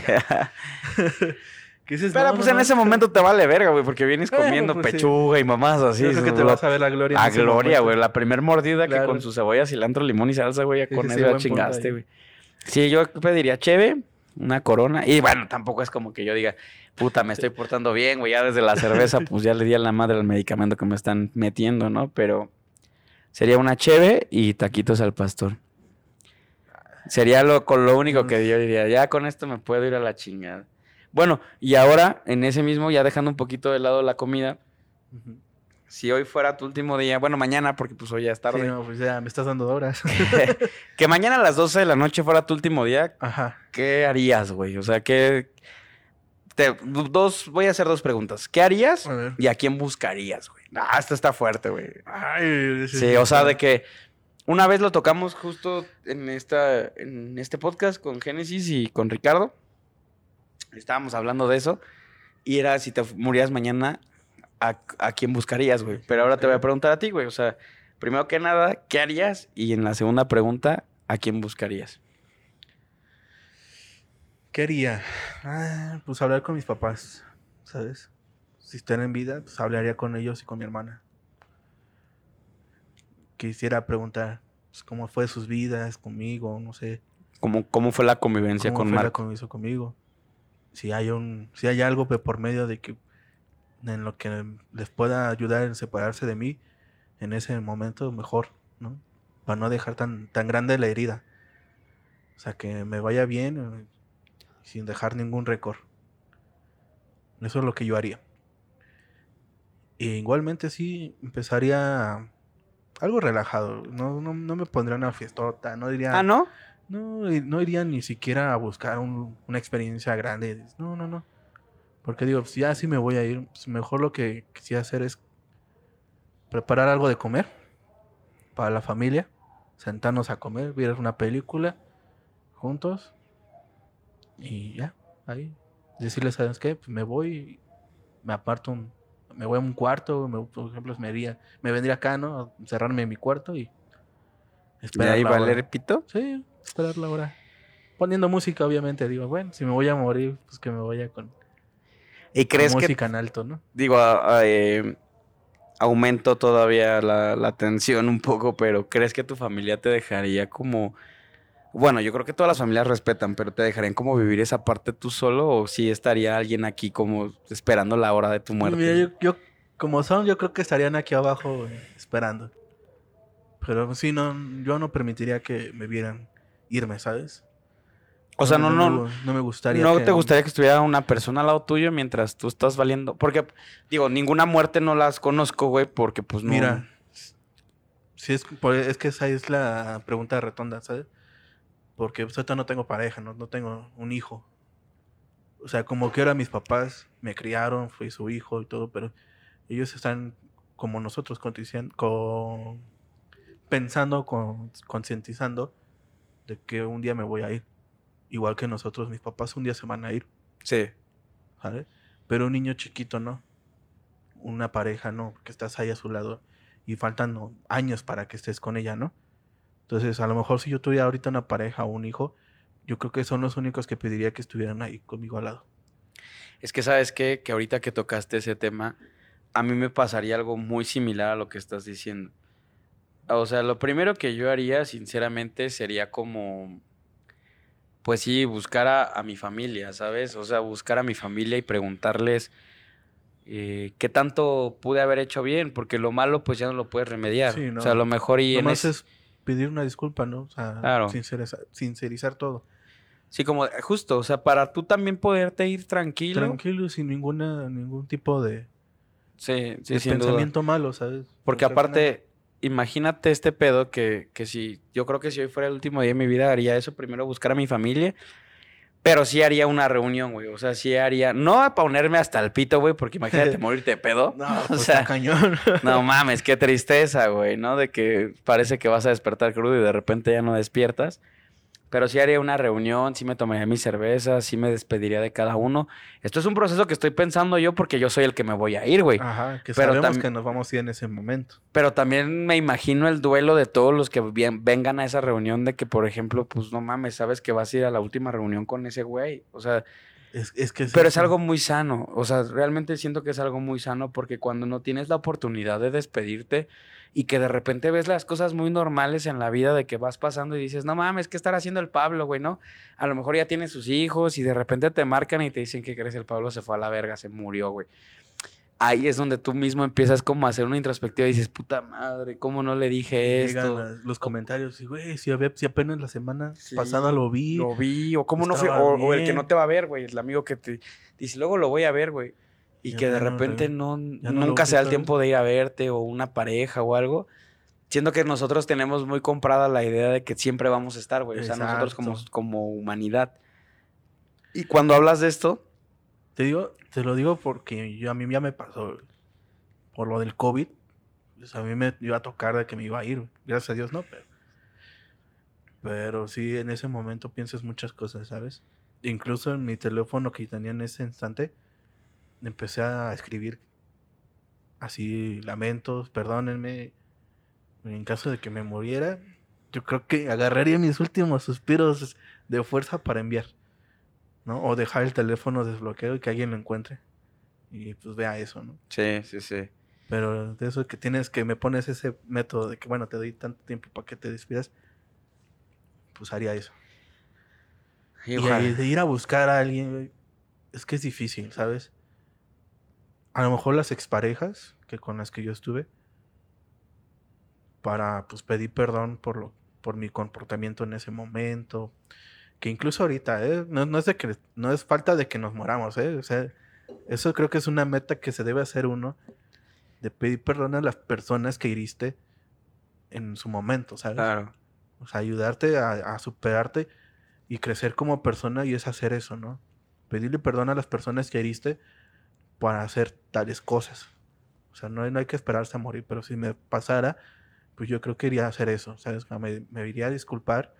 ¿Qué dices? Pero No, pues no, en no. ese momento te vale verga, güey, porque vienes Bueno, comiendo pues sí. pechuga y mamás así. Yo creo que te vas a ver la gloria. A gloria, güey. La primer mordida que con su cebolla, cilantro, limón y salsa, güey, ya Sí, con sí, eso ya chingaste, güey. Sí, yo pediría cheve, una corona. Y bueno, tampoco es como que yo diga, puta, me estoy portando bien, güey. Ya desde la cerveza, pues ya le di a la madre el medicamento que me están metiendo, ¿no? Pero sería una cheve y taquitos al pastor. Sería lo, con lo único que yo diría, ya con esto me puedo ir a la chingada. Bueno, y ahora, en ese mismo, ya dejando un poquito de lado la comida, si hoy fuera tu último día, bueno, mañana, porque pues hoy ya es tarde, Sí, no, pues ya me estás dando horas. que mañana a las 12 de la noche fuera tu último día, Ajá. ¿qué harías, güey? O sea, ¿qué... Te, dos, voy a hacer dos preguntas. ¿Qué harías A y a quién buscarías, güey? Ah, esto está fuerte, güey. Ay, Sí, o sea, de que una vez lo tocamos justo en, esta, en este podcast con Génesis y con Ricardo. Estábamos hablando de eso. Y era si te murieras mañana, ¿a, a quién buscarías, güey? Pero ahora te voy a preguntar a ti, güey. O sea, primero que nada, ¿qué harías? Y en la segunda pregunta, ¿a quién buscarías? ¿Qué haría? Ah, pues hablar con mis papás, ¿sabes? Si están en vida, pues hablaría con ellos y con mi hermana. Quisiera preguntar pues, cómo fue sus vidas conmigo, no sé. ¿Cómo, cómo fue la convivencia cómo con fue la Marco? convivencia conmigo. Si hay un, si hay algo por medio de que en lo que les pueda ayudar en separarse de mí, en ese momento mejor, ¿no? Para no dejar tan, tan grande la herida. O sea, que me vaya bien eh, sin dejar ningún récord. Eso es lo que yo haría. Y igualmente sí empezaría algo relajado. No, no, no me pondría una fiestota, no diría... Ah, ¿no? No, no iría ni siquiera a buscar un- una experiencia grande. No, no, no. Porque digo, pues ya sí me voy a ir. pues mejor lo que quisiera hacer es preparar algo de comer para la familia. Sentarnos a comer, ver una película juntos. Y ya, ahí. Decirles, ¿sabes qué? Pues me voy, me aparto un... Me voy a un cuarto, me- por ejemplo, me, iría, me vendría acá, ¿no? A encerrarme en mi cuarto y... ¿De esperar ahí la hora. valer pito? Sí, esperar la hora. Poniendo música, obviamente. Digo, bueno, si me voy a morir, pues que me vaya con, ¿Y con crees que música en alto, ¿no? digo, a- a, eh, aumento todavía la, la tensión un poco, pero ¿crees que tu familia te dejaría como... Bueno, yo creo que todas las familias respetan, pero ¿te dejarían como vivir esa parte tú solo o si estaría alguien aquí como esperando la hora de tu muerte? Mira, yo, yo- como son, yo creo que estarían aquí abajo esperando. Pero sí, no, yo no permitiría que me vieran irme, ¿sabes? o sea, no, no, no me gustaría. ¿No que- te gustaría que estuviera una persona al lado tuyo mientras tú estás valiendo? Porque, digo, ninguna muerte no las conozco, güey, porque pues no... Mira, sí es, por- es que esa es la pregunta retonda, ¿sabes? Porque pues, ahorita no tengo pareja, no, no tengo un hijo. O sea, como que ahora mis papás me criaron, fui su hijo y todo, pero ellos están como nosotros, con, pensando, con, concientizando de que un día me voy a ir. Igual que nosotros, mis papás un día se van a ir. Sí. ¿sabes? Pero un niño chiquito no. Una pareja no, porque estás ahí a su lado y faltan años para que estés con ella, ¿no? Entonces, a lo mejor si yo tuviera ahorita una pareja o un hijo, yo creo que son los únicos que pediría que estuvieran ahí conmigo al lado. Es que sabes qué? que ahorita que tocaste ese tema, a mí me pasaría algo muy similar a lo que estás diciendo. O sea, lo primero que yo haría, sinceramente, sería como pues sí, buscar a, a mi familia, ¿sabes? O sea, buscar a mi familia y preguntarles eh, qué tanto pude haber hecho bien, porque lo malo pues ya no lo puedes remediar. Sí, no. O sea, a lo mejor y en Nomás ese- es pedir una disculpa, ¿no? O sea, Claro. sincerizar, sincerizar todo. Sí, como eh, justo, o sea, para tú también poderte ir tranquilo. Tranquilo, sin ninguna, ningún tipo de, Sí, sí, de sin duda. pensamiento malo, ¿sabes? Porque aparte, imagínate este pedo que, que si, yo creo que si hoy fuera el último día de mi vida, haría eso, primero buscar a mi familia, pero sí haría una reunión, güey, o sea, sí haría, no a ponerme hasta el pito, güey, porque imagínate morirte de pedo, No, o pues, sea, está cañón. no mames, qué tristeza, güey, ¿no? De que parece que vas a despertar crudo y de repente ya no despiertas. Pero sí haría una reunión, sí me tomaría mis cervezas, sí me despediría de cada uno. Esto es un proceso que estoy pensando yo porque yo soy el que me voy a ir, güey. Ajá, que Pero sabemos que nos vamos a ir en ese momento. Pero también me imagino el duelo de todos los que bien- vengan a esa reunión de que, por ejemplo, pues no mames, sabes que vas a ir a la última reunión con ese güey. O sea, Es, es que pero es algo muy sano. O sea, realmente siento que es algo muy sano porque cuando no tienes la oportunidad de despedirte y que de repente ves las cosas muy normales en la vida de que vas pasando y dices, no mames, ¿qué estará haciendo el Pablo, güey? ¿No? A lo mejor ya tiene sus hijos y de repente te marcan y te dicen que crees el Pablo se fue a la verga, se murió, güey. Ahí es donde tú mismo empiezas como a hacer una introspectiva y dices, puta madre, ¿cómo no le dije Llegan esto? las- los comentarios y, güey, si, si apenas la semana Sí, pasada lo vi. Lo vi, o cómo no fue, o, o el que no te va a ver, güey, el amigo que te dice, luego lo voy a ver, güey. Y Ya que de repente no, nunca se da el tiempo de ir a verte, o una pareja o algo. Siento que nosotros tenemos muy comprada la idea de que siempre vamos a estar, güey. O sea, nosotros como, como humanidad. Y cuando hablas de esto, Te digo, te lo digo porque yo, a mí ya me pasó por lo del COVID. pues, a mí me iba a tocar de que me iba a ir. Gracias a Dios no, pero. Pero sí, en ese momento piensas muchas cosas, ¿sabes? Incluso en mi teléfono que tenía en ese instante, empecé a escribir así lamentos, perdónenme. En caso de que me muriera, yo creo que agarraría mis últimos suspiros de fuerza para enviar. ¿no? O dejar el teléfono desbloqueado y que alguien lo encuentre. Y pues vea eso, ¿no? sí, sí, sí. Pero de eso que tienes que me pones ese método de que, bueno, te doy tanto tiempo para que te despidas, pues haría eso. Y Y, de ir a buscar a alguien, es que es difícil, ¿sabes? A lo mejor las exparejas que con las que yo estuve, para pues pedir perdón por lo, por mi comportamiento en ese momento, que incluso ahorita, ¿eh? no, no es de que no es falta de que nos moramos, ¿eh? O sea, eso creo que es una meta que se debe hacer uno, de pedir perdón a las personas que hiriste en su momento, ¿sabes? Claro. O sea, ayudarte a, a superarte y crecer como persona y es hacer eso, ¿no? Pedirle perdón a las personas que heriste para hacer tales cosas. O sea, no, hay- no hay que esperarse a morir, pero si me pasara, pues yo creo que iría a hacer eso, ¿sabes? Me, me iría a disculpar,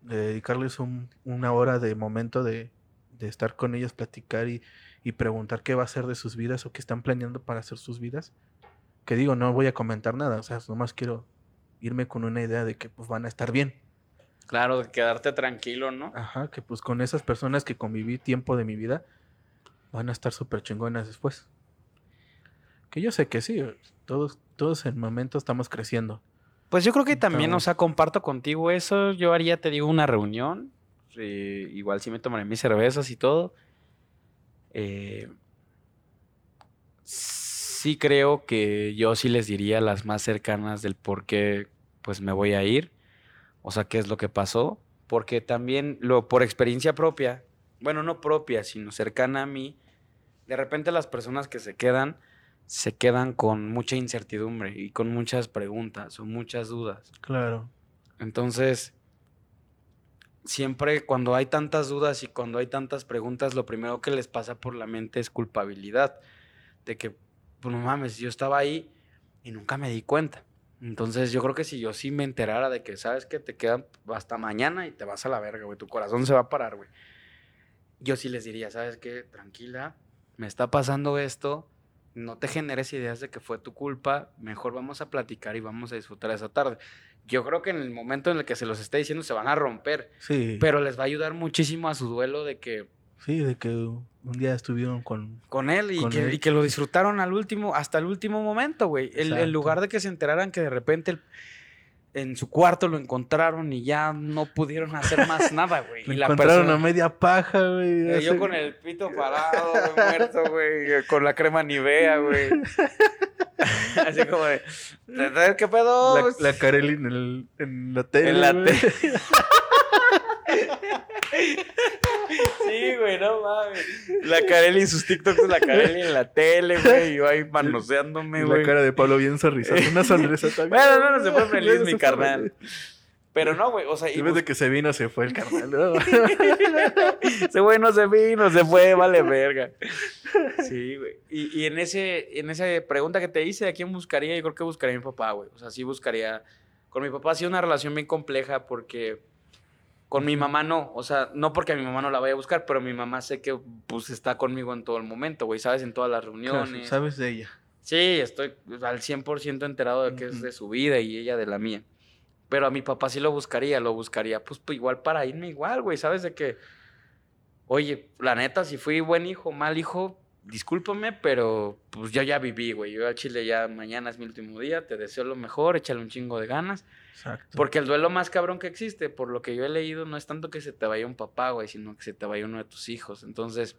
de dedicarles un- una hora de momento de, de estar con ellos, platicar y, y preguntar qué va a ser de sus vidas o qué están planeando para hacer sus vidas. Que digo, no voy a comentar nada, o sea, nomás quiero irme con una idea de que pues van a estar bien. Claro, de quedarte tranquilo, ¿no? Ajá, que pues con esas personas que conviví tiempo de mi vida van a estar súper chingonas después. Que yo sé que sí, todos, todos en momento estamos creciendo. Pues yo creo que también, o Estamos- sea, comparto contigo eso. Yo haría, te digo, una reunión. eh, igual sí me tomaré mis cervezas y todo. Eh, sí creo que yo sí les diría las más cercanas del por qué pues me voy a ir. O sea, qué es lo que pasó. Porque también, lo, por experiencia propia, bueno, no propia, sino cercana a mí, de repente las personas que se quedan, se quedan con mucha incertidumbre y con muchas preguntas o muchas dudas. Claro. Entonces, siempre cuando hay tantas dudas y cuando hay tantas preguntas, lo primero que les pasa por la mente es culpabilidad. De que, pues no mames, yo estaba ahí y nunca me di cuenta. Entonces, yo creo que si yo sí me enterara de que, ¿sabes que Te quedan hasta mañana y te vas a la verga, güey. Tu corazón se va a parar, güey. Yo sí les diría, ¿sabes qué? Tranquila, me está pasando esto. No te generes ideas de que fue tu culpa. Mejor vamos a platicar y vamos a disfrutar esa tarde. Yo creo que en el momento en el que se los esté diciendo se van a romper, Sí. pero les va a ayudar muchísimo a su duelo de que Sí, de que un día estuvieron con... con él y, Con que, él. y que lo disfrutaron al último, hasta el último momento, güey. El- En lugar de que se enteraran que de repente el- en su cuarto lo encontraron y ya no pudieron hacer más nada, güey. Y la encontraron persona- a media paja, güey. Eh, yo con el pito parado, güey, muerto, güey, eh, con la crema Nivea, güey. Así como de, "¿Sabes ¿qué pedo? La, la Carelli en, el, en la tele. En la tele. Sí, güey, no mames. La Carelli y sus TikToks, la Carelli en la tele, güey. y Yo ahí manoseándome, Y la güey. cara de Pablo bien sonrisa. Una sonrisa también. Bueno, no, no se fue feliz, mi carnal. Pero no, güey, o sea, y En vez de que se vino, se fue el carnal. ¿no? ese güey no se vino, se fue, vale verga. Sí, güey. Y, y en ese, en esa pregunta que te hice, ¿a quién buscaría? Yo creo que buscaría a mi papá, güey. O sea, sí buscaría. Con mi papá ha sido una relación bien compleja porque con mi mamá no. O sea, no porque a mi mamá no la vaya a buscar, pero mi mamá sé que pues está conmigo en todo el momento, güey. ¿Sabes? En todas las reuniones. Claro, Sabes de ella. Sí, estoy al 100% enterado de que es de su vida y ella de la mía. Pero a mi papá sí lo buscaría, lo buscaría, pues, pues, igual para irme igual, güey, ¿sabes? De que, oye, la neta, si fui buen hijo, mal hijo, discúlpame, pero pues yo ya viví, güey. Yo a Chile ya mañana es mi último día, te deseo lo mejor, échale un chingo de ganas. Exacto. Porque el duelo más cabrón que existe, por lo que yo he leído, no es tanto que se te vaya un papá, güey, sino que se te vaya uno de tus hijos. Entonces,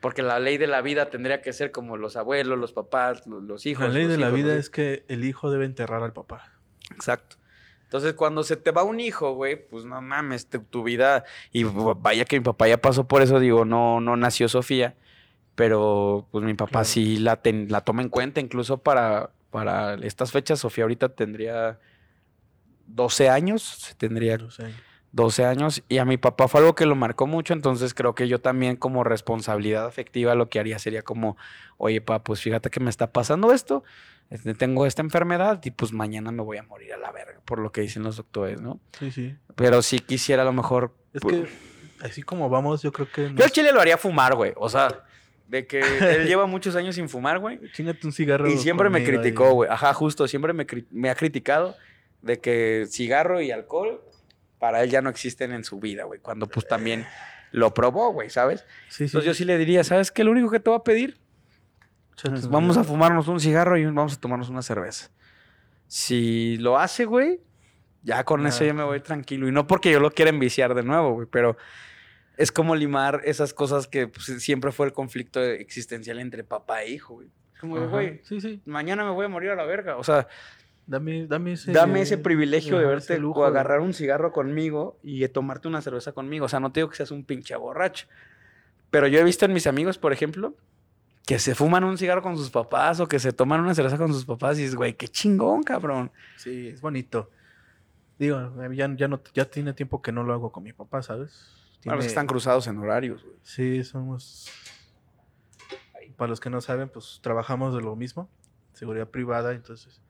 porque la ley de la vida tendría que ser como los abuelos, los papás, lo- los hijos. la ley de la vida los es que el hijo debe enterrar al papá. Exacto. Entonces, cuando se te va un hijo, güey, pues no mames, te- tu vida. Y vaya que mi papá ya pasó por eso, digo, no, no nació Sofía, pero pues mi papá Claro. sí la, ten- la toma en cuenta, incluso para, para estas fechas. Sofía ahorita tendría 12 años, tendría No sé. 12 años, y a mi papá fue algo que lo marcó mucho, entonces creo que yo también, como responsabilidad afectiva, lo que haría sería como, oye, papá, pues fíjate que me está pasando esto, este, tengo esta enfermedad y pues mañana me voy a morir a la verga, por lo que dicen los doctores, ¿no? Sí, sí. Pero si quisiera a lo mejor... Es pu- que así como vamos, yo creo que. Yo al chile lo haría fumar, güey, o sea, de que él lleva muchos años sin fumar, güey. Chíngate un cigarro. Y siempre me criticó, güey. Ajá, justo, siempre me, me ha criticado de que cigarro y alcohol para él ya no existen en su vida, güey. Cuando pues también lo probó, güey, ¿sabes? Sí, sí. Entonces yo sí le diría, ¿sabes qué? Lo único que te voy a pedir, Échate pues, vamos a fumarnos un cigarro y vamos a tomarnos una cerveza. Si lo hace, güey, ya con eso yo me voy tranquilo. Y no porque yo lo quiera enviciar de nuevo, güey, pero es como limar esas cosas que pues, siempre fue el conflicto existencial entre papá e hijo, güey. Como, güey, Sí, sí. mañana me voy a morir a la verga. O sea, Dame, dame ese. dame ese privilegio de verte lujo o agarrar un cigarro conmigo y tomarte una cerveza conmigo. O sea, no te digo que seas un pinche borracho. Pero yo he visto en mis amigos, por ejemplo, que se fuman un cigarro con sus papás o que se toman una cerveza con sus papás y dices, güey, qué chingón, cabrón. Sí, es bonito. Digo, ya, ya, no, ya tiene tiempo que no lo hago con mi papá, ¿sabes? Tiene- es que están cruzados en horarios, güey. Sí, somos. Para los que no saben, pues trabajamos de lo mismo, seguridad privada, entonces.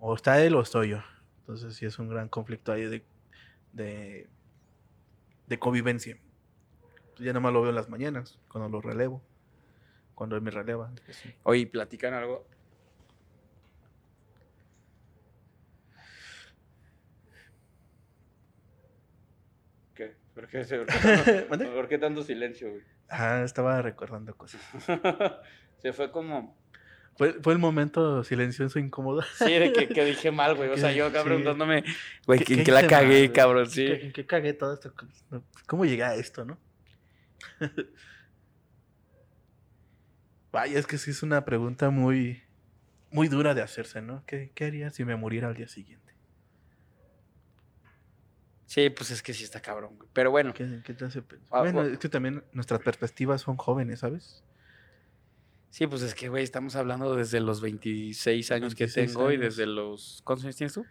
O está él o estoy yo. Entonces sí es un gran conflicto ahí de, de, de convivencia. Ya nada más lo veo en las mañanas, cuando lo relevo. Cuando él me releva. pues sí. Oye, platican algo. ¿Qué? ¿Por qué, se- por qué tanto, ¿Mande? por qué tanto silencio, güey? Ah, estaba recordando cosas. se fue como... Fue, fue el momento silencioso incómodo. Sí, de que, que dije mal, güey. O sea, yo acá Sí. preguntándome, güey, ¿Qué- ¿en qué la cagué, mal? cabrón? ¿En Sí. qué- ¿En qué cagué todo esto? ¿Cómo llegué a esto, no? Vaya, es que sí es una pregunta muy, muy dura de hacerse, ¿no? ¿Qué, qué haría si me muriera al día siguiente? Sí, pues es que sí está cabrón, güey. Pero bueno, ¿Qué, qué te hace pensar? Ah, bueno, o- es que también nuestras perspectivas son jóvenes, ¿sabes? Sí, pues es que, güey, estamos hablando desde los 26 años que 26 tengo y desde los... ¿Cuántos años tienes tú?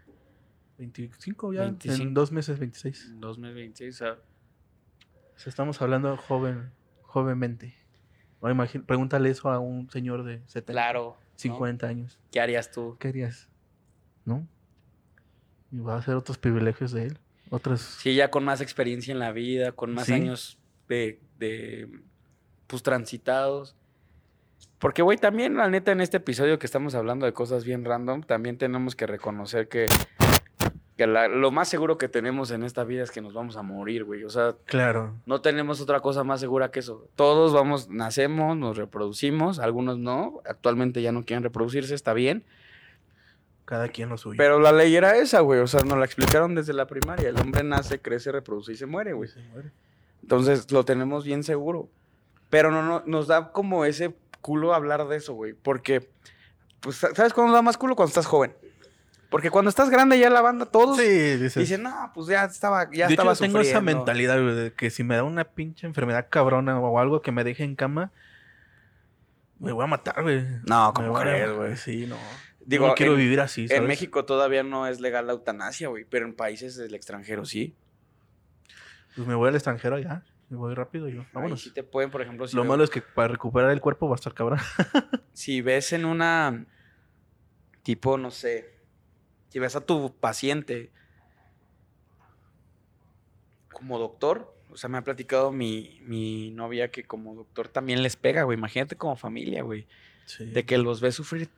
25 ya, 25. en dos meses 26. 2026, o sea, O sea, estamos hablando joven, jovenmente. No, imagín- pregúntale eso a un señor de 70, claro. ¿no? 50 años. ¿Qué harías tú? ¿Qué harías? ¿No? Y va a hacer otros privilegios de él. Otras. Sí, ya con más experiencia en la vida, con más Sí. años de, de, pues, transitados. Porque, güey, también, la neta, en este episodio que estamos hablando de cosas bien random, también tenemos que reconocer que, que la- lo más seguro que tenemos en esta vida es que nos vamos a morir, güey. O sea, Claro. no tenemos otra cosa más segura que eso. Todos vamos, nacemos, nos reproducimos, algunos no. Actualmente ya no quieren reproducirse, está bien. Cada quien lo suyo. Pero la ley era esa, güey. O sea, nos la explicaron desde la primaria. El hombre nace, crece, reproduce y se muere, güey. Se muere. Entonces lo tenemos bien seguro. Pero no, no nos da como ese culo hablar de eso, güey. Porque, pues, ¿sabes cuándo da más culo? Cuando estás joven. Porque cuando estás grande ya la banda, todos Sí, dices. dicen, no, pues ya estaba, ya de hecho, estaba tengo esa sufriendo". mentalidad, güey, de que si me da una pinche enfermedad cabrona o algo que me deje en cama, me voy a matar, güey. No, Me ¿cómo voy a- crees, güey? Sí, no. Digo, no quiero en- vivir así, ¿sabes? En México todavía no es legal la eutanasia, güey. Pero en países del extranjero sí. Pues me voy al extranjero ya. Me voy rápido y yo. Ahí Vámonos. sí te pueden, por ejemplo, si, Lo malo es que para recuperar el cuerpo va a estar cabrón. si ves en una, tipo, no sé, si ves a tu paciente como doctor, o sea, me ha platicado mi, mi novia que como doctor también les pega, güey. Imagínate como familia, güey. Sí. De que los ves sufrir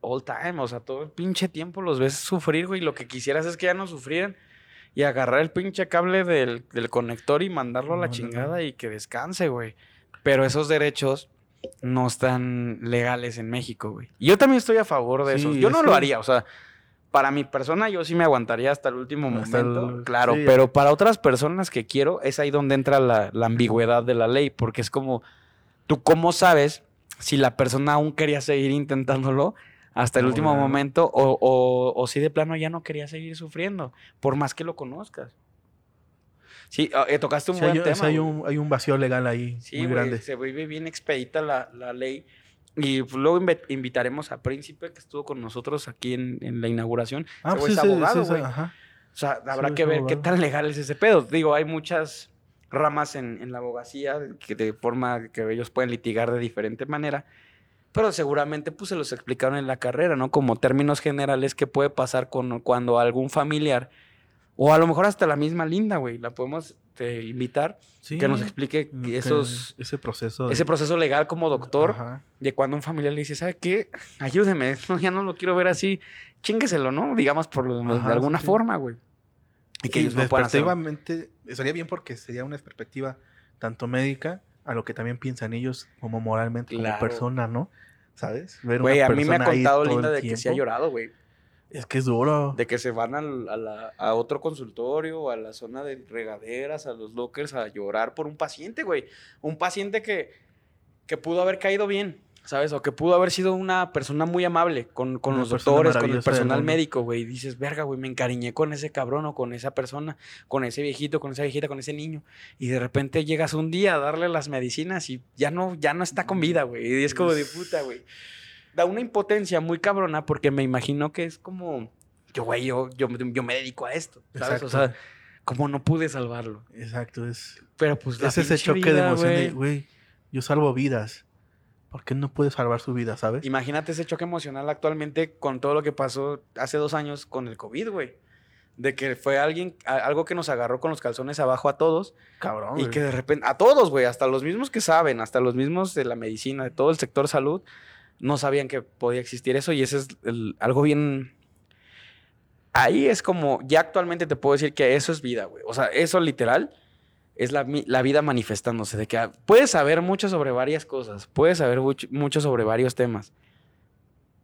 all time, o sea, todo el pinche tiempo los ves sufrir, güey. Lo que quisieras es que ya no sufrieran y agarrar el pinche cable del, del conector y mandarlo a la No, chingada no. y que descanse, güey. Pero esos derechos no están legales en México, güey. Y yo también estoy a favor de Sí, eso. Yo no lo haría, o sea, para mi persona yo sí me aguantaría hasta el último Hasta momento, el- claro, sí. pero para otras personas que quiero es ahí donde entra la, la ambigüedad de la ley, porque es como, tú cómo sabes si la persona aún quería seguir intentándolo hasta el último momento o, o- o si de plano ya no quería seguir sufriendo, por más que lo conozcas. Sí, ah, eh, tocaste un Sí, hay, buen tema. sí, hay un, hay un vacío legal ahí Sí, muy güey, grande. se vive bien expedita la, la ley. Y pues, luego inve- invitaremos a Príncipe, que estuvo con nosotros aquí en, en la inauguración. Ah, pues es sí, sí, abogado, sí, güey. ajá. O sea, habrá Sí, que ver qué abogado. tan legal es ese pedo. Digo, hay muchas ramas en, en la abogacía que de forma que ellos pueden litigar de diferente manera. Pero seguramente pues se los explicaron en la carrera, ¿no? Como términos generales qué puede pasar con, cuando algún familiar, o a lo mejor hasta la misma Linda, güey, la podemos este, invitar, Sí, que nos explique que esos, ese proceso. de- ese proceso legal como doctor, Ajá. de cuando un familiar le dice, ¿sabe qué? Ayúdeme, no, ya no lo quiero ver así, chingueselo, ¿no? Digamos por Ajá, de alguna sí. forma, güey. Y que Y ellos no puedan hacer. estaría bien porque sería una perspectiva tanto médica a lo que también piensan ellos como moralmente, Claro. como persona, ¿no? ¿Sabes? Ver Güey, a mí me ha contado Linda de que se ha llorado, güey. Es que es duro. De que se van al- a, la- a otro consultorio, a la zona de regaderas, a los lockers, a llorar por un paciente, güey. Un paciente que, que pudo haber caído bien, ¿sabes? O que pudo haber sido una persona muy amable con, con los doctores, con el personal médico, güey. Dices, verga, güey, me encariñé con ese cabrón o con esa persona, con ese viejito, con esa viejita, con ese niño. Y de repente llegas un día a darle las medicinas y ya no, ya no está con vida, güey. Y es como de puta, güey. Da una impotencia muy cabrona porque me imagino que es como, yo, güey, yo, yo, yo me dedico a esto, ¿sabes? O sea, como no pude salvarlo. Exacto, es, Pero pues la es ese choque de vida, emoción de, güey, yo salvo vidas. ¿Por qué no puede salvar su vida, sabes? Imagínate ese choque emocional actualmente con todo lo que pasó hace dos años con el COVID, güey. De que fue alguien, a- algo que nos agarró con los calzones abajo a todos Cabrón. y güey. que de repente, a todos, güey, hasta los mismos que saben, hasta los mismos de la medicina, de todo el sector salud, no sabían que podía existir eso y ese es el- algo bien... Ahí es como, ya actualmente te puedo decir que eso es vida, güey. O sea, eso literal es la, la vida manifestándose, de que ah, puedes saber mucho sobre varias cosas, puedes saber mucho, mucho sobre varios temas,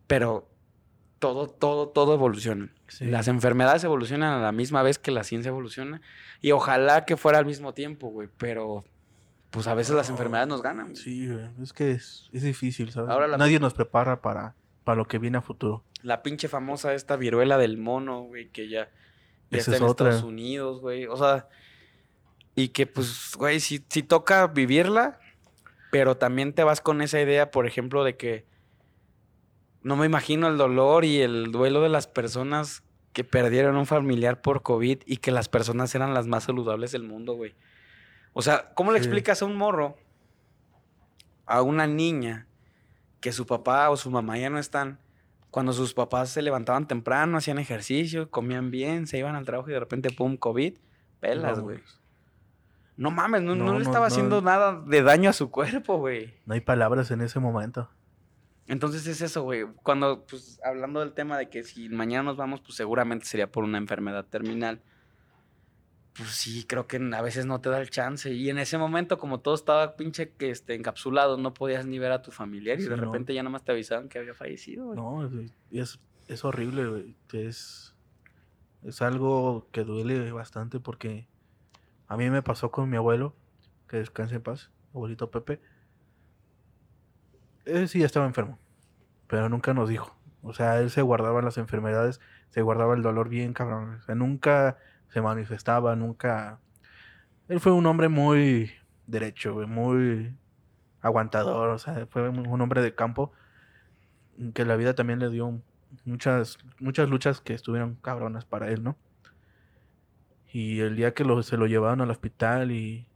pero todo, todo, todo evoluciona. Sí. Las enfermedades evolucionan a la misma vez que la ciencia evoluciona. Y ojalá que fuera al mismo tiempo, güey. Pero, pues a veces las enfermedades nos ganan. güey. Sí, güey, es que es, es difícil, ¿sabes? Ahora Nadie nos prepara para, para lo que viene a futuro. La pinche famosa esta viruela del mono, güey, que ya, ya está es en otra. Estados Unidos, güey. O sea, y que pues, güey, si, si toca vivirla, pero también te vas con esa idea, por ejemplo, de que no me imagino el dolor y el duelo de las personas que perdieron un familiar por COVID y que las personas eran las más saludables del mundo, güey. O sea, ¿cómo le Sí. explicas a un morro, a una niña, que su papá o su mamá ya no están, cuando sus papás se levantaban temprano, hacían ejercicio, comían bien, se iban al trabajo y de repente, pum, COVID, pelas, güey. No mames, no, no No, le no, estaba no. haciendo nada de daño a su cuerpo, güey. No hay palabras en ese momento. Entonces es eso, güey. Cuando, pues, hablando del tema de que si mañana nos vamos, pues seguramente sería por una enfermedad terminal. Pues sí, creo que a veces no te da el chance. Y en ese momento, como todo estaba pinche que este, encapsulado, no podías ni ver a tu familiar y de no. repente ya nada más te avisaban que había fallecido, güey. No, es, es es horrible, güey. Es, es algo que duele bastante porque a mí me pasó con mi abuelo, que descanse en paz, abuelito Pepe. Él sí estaba enfermo, pero nunca nos dijo. O sea, él se guardaba las enfermedades, se guardaba el dolor bien cabrón. O sea, nunca se manifestaba, nunca... Él fue un hombre muy derecho, muy aguantador, o sea, fue un hombre de campo que la vida también le dio muchas, muchas luchas que estuvieron cabronas para él, ¿no? Y el día que lo, se lo llevaron al hospital y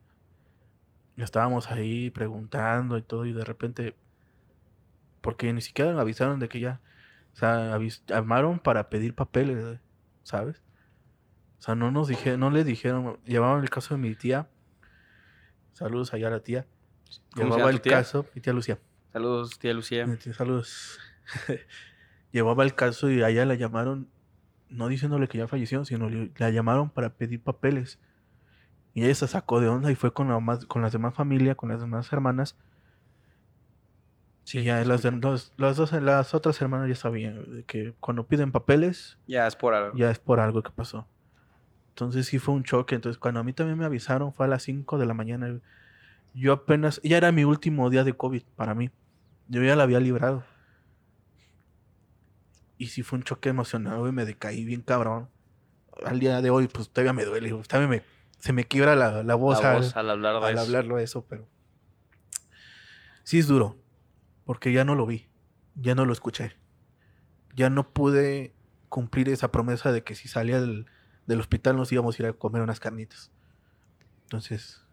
estábamos ahí preguntando y todo, y de repente, porque ni siquiera avisaron de que ya, o sea, llamaron para pedir papeles, güey, ¿sabes? O sea, no nos dijeron, no le dijeron, llevaban el caso de mi tía, saludos allá a la tía, ¿Cómo se llevaba el tía? caso, mi tía Lucía. Saludos, tía Lucía. Tía, Saludos. Llevaba el caso y a ella la llamaron, no diciéndole que ya falleció, sino le- la llamaron para pedir papeles. Y ella se sacó de onda y fue con, la más, con las demás familias, con las demás hermanas. y ya las, los- las, dos, las otras hermanas ya sabían que cuando piden papeles, Ya es por algo. ya es por algo que pasó. Entonces sí fue un choque. Entonces cuando a mí también me avisaron fue a las 5 de la mañana. Yo apenas, ya era mi último día de COVID para mí. Yo ya la había librado. Y sí fue un choque emocional, güey. Me decaí bien cabrón. Al día de hoy, pues todavía me duele. güey, Todavía me, se me quiebra la, la voz, La al, voz al hablar de al eso. hablarlo eso, pero... Sí es duro. Porque ya no lo vi. Ya no lo escuché. Ya no pude cumplir esa promesa de que si salía del, del hospital nos íbamos a ir a comer unas carnitas. Entonces,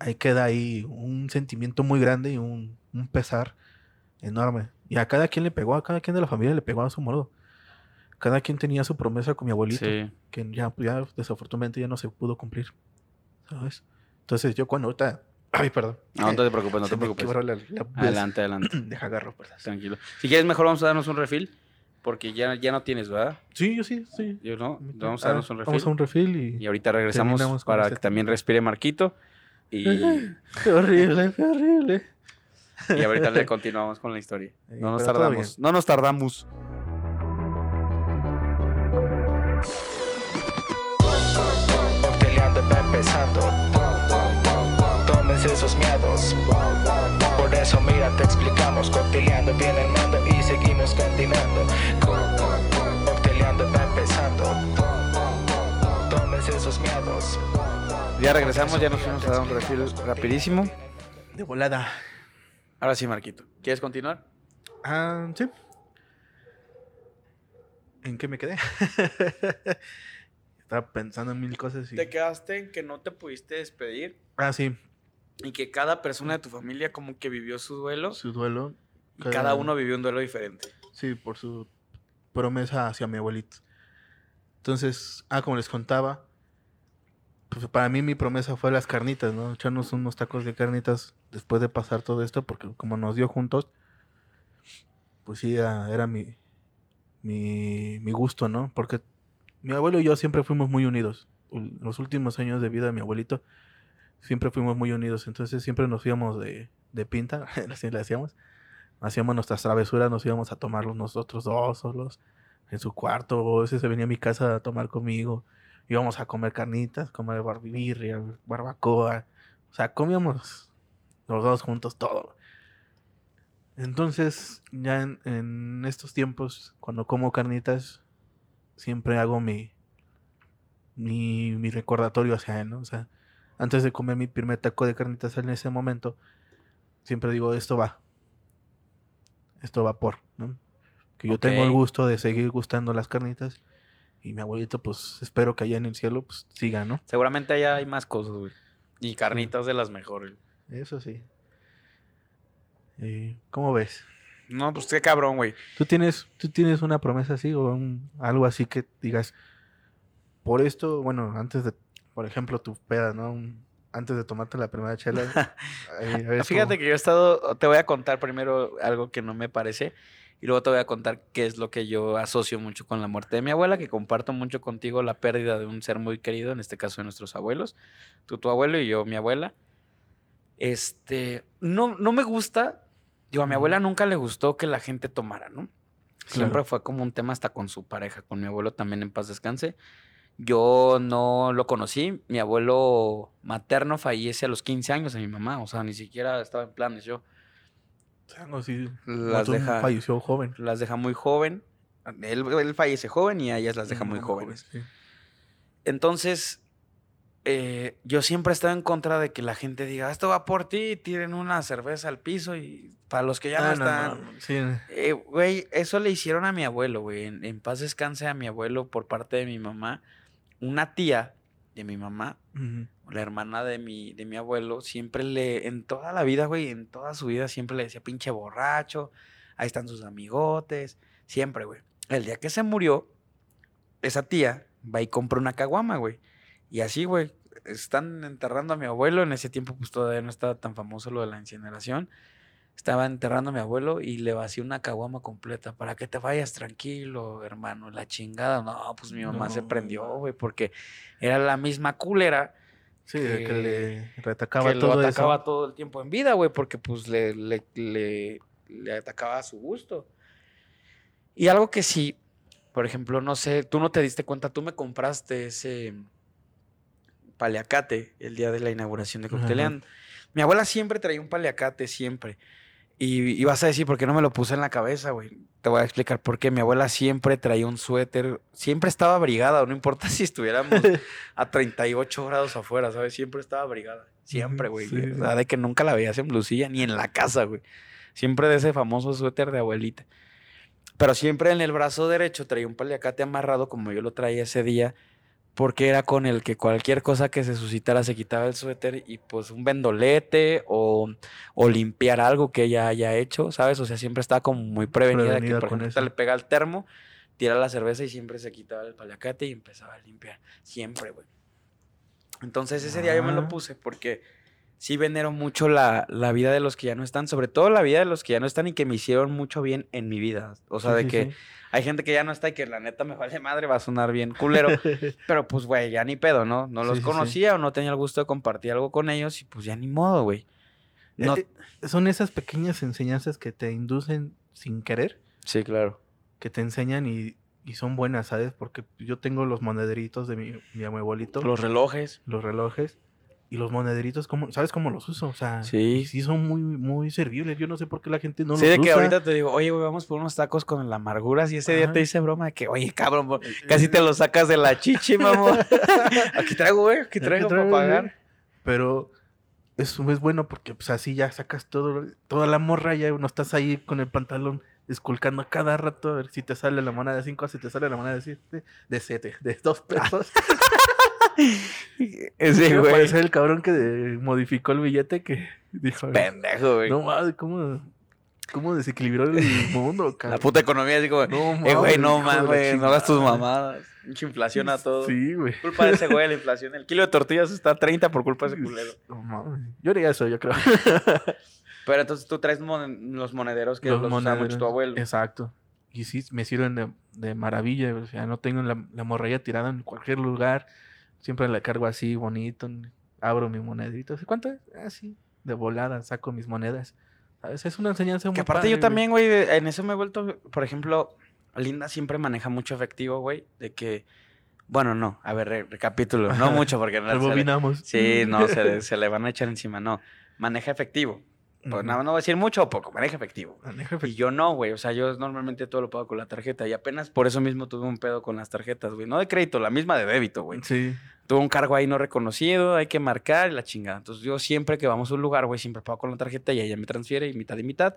ahí queda ahí un sentimiento muy grande y un, un pesar enorme. Y a cada quien le pegó, a cada quien de la familia le pegó a su modo. Cada quien tenía su promesa con mi abuelito, Sí. que ya, ya desafortunadamente ya no se pudo cumplir. ¿Sabes? Entonces yo cuando ahorita... Ay, perdón. No, no te preocupes, no Se te preocupes. quebró la- la- Adelante, adelante. Deja agarro, perdón. Tranquilo. Si quieres, mejor vamos a darnos un refil. Porque ya, ya no tienes, ¿verdad? Sí, yo sí, sí. Yo no. Ah, Vamos a darnos un refil. Vamos a un refil y... Y ahorita regresamos para que también respire Marquito. Y, Qué horrible, qué horrible. Y ahorita le continuamos con la historia. No nos pero tardamos. No nos tardamos. Cocteleando va empezando. Tómense esos miedos. Por eso, mira, te explicamos. Cocteleando viene el mando y seguimos continuando. Co- Cocteleando va empezando. Tómense esos miedos. Ya regresamos, ya nos fuimos a dar un refil rapidísimo. De volada. Ahora sí, Marquito. ¿Quieres continuar? Ah, sí. ¿En qué me quedé? Estaba pensando en mil cosas y... Te quedaste en que no te pudiste despedir Ah, sí. y que cada persona de tu familia como que vivió su duelo Su duelo. y cada uno vivió un duelo diferente. Sí, por su promesa hacia mi abuelito. Entonces, ah, como les contaba, pues para mí mi promesa fue las carnitas, ¿no? Echarnos unos tacos de carnitas después de pasar todo esto, porque como nos dio juntos, pues sí, era, mi, mi, mi gusto, ¿no? Porque mi abuelo y yo siempre fuimos muy unidos. Los últimos años de vida de mi abuelito, siempre fuimos muy unidos. Entonces siempre nos íbamos de, de pinta, así le hacíamos. Hacíamos nuestras travesuras, nos íbamos a tomarlos nosotros dos solos en su cuarto. O a veces se venía a mi casa a tomar conmigo. Íbamos a comer carnitas, comer barbirria, barbacoa. O sea, comíamos los dos juntos todo. Entonces, ya en, en estos tiempos, cuando como carnitas, siempre hago mi, mi, mi recordatorio hacia él, ¿no? O sea, antes de comer mi primer taco de carnitas en ese momento, siempre digo, esto va. Esto va por, ¿no? Que yo tengo el gusto de seguir gustando las carnitas. Y mi abuelito, pues, espero que allá en el cielo, pues, siga, ¿no? Seguramente allá hay más cosas, güey. Y carnitas de las mejores. Eso sí. Eh, ¿Cómo ves? No, pues qué cabrón, güey. ¿Tú tienes, ¿Tú tienes una promesa así o un- algo así que digas, por esto, bueno, antes de, por ejemplo, tu peda, ¿no? Un- antes de tomarte la primera chela. eh, Fíjate que yo he estado, te voy a contar primero algo que no me parece y luego te voy a contar qué es lo que yo asocio mucho con la muerte de mi abuela, que comparto mucho contigo la pérdida de un ser muy querido, en este caso de nuestros abuelos, tú tu abuelo y yo mi abuela. Este, no, no me gusta, digo, a mi abuela nunca le gustó que la gente tomara, ¿no? Siempre Claro. fue como un tema hasta con su pareja, con mi abuelo también en paz descanse. Yo no lo conocí. Mi abuelo materno fallece a los 15 años de mi mamá. O sea, ni siquiera estaba en planes yo. Algo así. Las deja, Falleció joven. las deja muy joven. Él, él fallece joven y a ellas las deja muy jóvenes. Sí. Entonces, eh, yo siempre he estado en contra de que la gente diga, esto va por ti, y tiren una cerveza al piso y para los que ya no Ah, están... no, sí. Eh, Güey, eso le hicieron a mi abuelo, güey. En, en paz descanse a mi abuelo por parte de mi mamá. Una tía de mi mamá, Ujú. la hermana de mi, de mi abuelo, siempre le, en toda la vida, güey, en toda su vida, siempre le decía, pinche borracho, ahí están sus amigotes, siempre, güey. El día que se murió, esa tía va y compra una caguama, güey. Y así, güey, están enterrando a mi abuelo. En ese tiempo, pues todavía no estaba tan famoso lo de la incineración. Estaba enterrando a mi abuelo y le vació una caguama completa para que te vayas tranquilo, hermano. La chingada. No, pues mi mamá se prendió, güey, porque era la misma culera Sí, que que- le retacaba que todo lo atacaba eso. todo el tiempo en vida, güey, porque pues le, le, le- le atacaba a su gusto. Y algo que sí, por ejemplo, no sé, tú no te diste cuenta, tú me compraste ese paliacate el día de la inauguración de. Cocteleando. Mi abuela siempre traía un paliacate, siempre. Y, y vas a decir, ¿por qué no me lo puse en la cabeza, güey? Te voy a explicar por qué. Mi abuela siempre traía un suéter, siempre estaba abrigada, no importa si estuviéramos a 38 grados afuera, ¿sabes? Siempre estaba abrigada. Siempre, güey. Sí. O sea, de que nunca la veías en blusilla ni en la casa, güey. Siempre de ese famoso suéter de abuelita. Pero siempre en el brazo derecho traía un paliacate amarrado como yo lo traía ese día, porque era con el que cualquier cosa que se suscitara se quitaba el suéter y pues un vendolete o, o limpiar algo que ella haya hecho, ¿sabes? O sea, siempre estaba como muy prevenida, que por ejemplo eso. le pega al termo, tira la cerveza y siempre se quitaba el paliacate y empezaba a limpiar. Siempre, güey. Entonces ese día yo me Ah. lo puse porque sí venero mucho la, la vida de los que ya no están, sobre todo la vida de los que ya no están y que me hicieron mucho bien en mi vida. O sea, de que hay gente que ya no está y que la neta me vale madre, va a sonar bien culero. pero pues, güey, ya ni pedo, ¿no? No los Sí, sí, sí. conocía o no tenía el gusto de compartir algo con ellos y pues ya ni modo, güey. No, Eh, eh, son esas pequeñas enseñanzas que te inducen sin querer, sí, claro. que te enseñan y, y son buenas, ¿sabes? Porque yo tengo los monederitos de mi, mi abuelito, Los relojes. los relojes. Y los monederitos, ¿cómo, ¿sabes cómo los uso? O sea, Sí. sí son muy, muy servibles. Yo no sé por qué la gente no sí, los de que usa. ahorita te digo, oye, güey, vamos por unos tacos con la amargura. Y ese día te hice broma de que, oye, cabrón, bo- casi te lo sacas de la chichi, mamón. aquí traigo, güey, aquí Aquí traigo para traigo, pagar. güey. Pero eso es bueno porque pues así ya sacas todo, toda la morra, ya no estás ahí con el pantalón esculcando a cada rato a ver si te sale la moneda de 5, si te sale la moneda de 7, de 7, de 2 pesos. Sí, Me güey. parece el cabrón que modificó el billete que dijo, Pendejo, güey. no mames, ¿cómo, cómo desequilibró el mundo, la cabrón? puta economía, así como, No eh, güey, no la mames, no hagas tus mamadas. Mucha inflación a todo. Sí, güey. Culpa de ese güey, la inflación. El kilo de tortillas está a 30 por culpa de ese culero. No mames. Yo haría eso, yo creo. Pero entonces tú traes mon- los monederos que los, Los usaba mucho tu abuelo. Exacto. Y sí, me sirven de, de maravilla. O sea, no tengo la, la morralla tirada en cualquier lugar. Siempre la cargo así, bonito. Abro mi monedito. ¿Cuánto es? Así, de volada, saco mis monedas. ¿Sabes? Es una enseñanza muy Que aparte padre, yo también, güey, en eso me he vuelto, por ejemplo, Linda siempre maneja mucho efectivo, güey, de que, bueno, no, a ver, re- recapítulo, no mucho porque no Rebobinamos. sí, no, se, le- se le van a echar encima, no, maneja efectivo, pues nada, no voy a decir mucho o poco, maneja efectivo. Maneja Y efectivo. yo no, güey. O sea, yo normalmente todo lo pago con la tarjeta. Y apenas por eso mismo tuve un pedo con las tarjetas, güey. No de crédito, la misma de débito, güey. Sí. Tuve un cargo ahí no reconocido, hay que marcar la chingada. Entonces yo siempre que vamos a un lugar, güey, siempre pago con la tarjeta y ella me transfiere y mitad y mitad.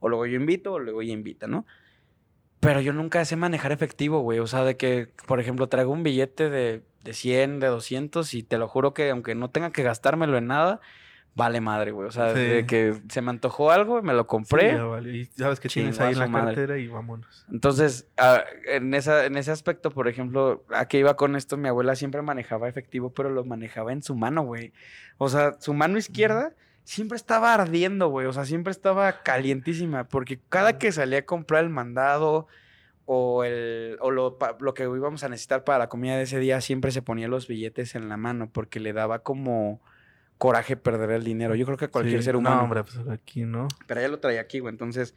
O luego yo invito o luego ella invita, ¿no? Pero yo nunca sé manejar efectivo, güey. O sea, de que, por ejemplo, traigo un billete de, de 100, de 200 y te lo juro que aunque no tenga que gastármelo en nada, vale madre, güey. O sea, Sí. de que se me antojó algo, me lo compré. Sí, ya vale. Y sabes que tienes ahí en la madre. cartera y vámonos. Entonces, ah, en, esa, en ese aspecto, por ejemplo, ¿a qué iba con esto? Mi abuela siempre manejaba efectivo, pero lo manejaba en su mano, güey. O sea, su mano izquierda siempre estaba ardiendo, güey. O sea, siempre estaba calientísima, porque cada que salía a comprar el mandado o, el, o lo, lo que íbamos a necesitar para la comida de ese día, siempre se ponía los billetes en la mano, porque le daba como coraje perder el dinero. Yo creo que cualquier Sí. ser humano. No, hombre, pues aquí no. Pero ella lo traía aquí, güey. Entonces,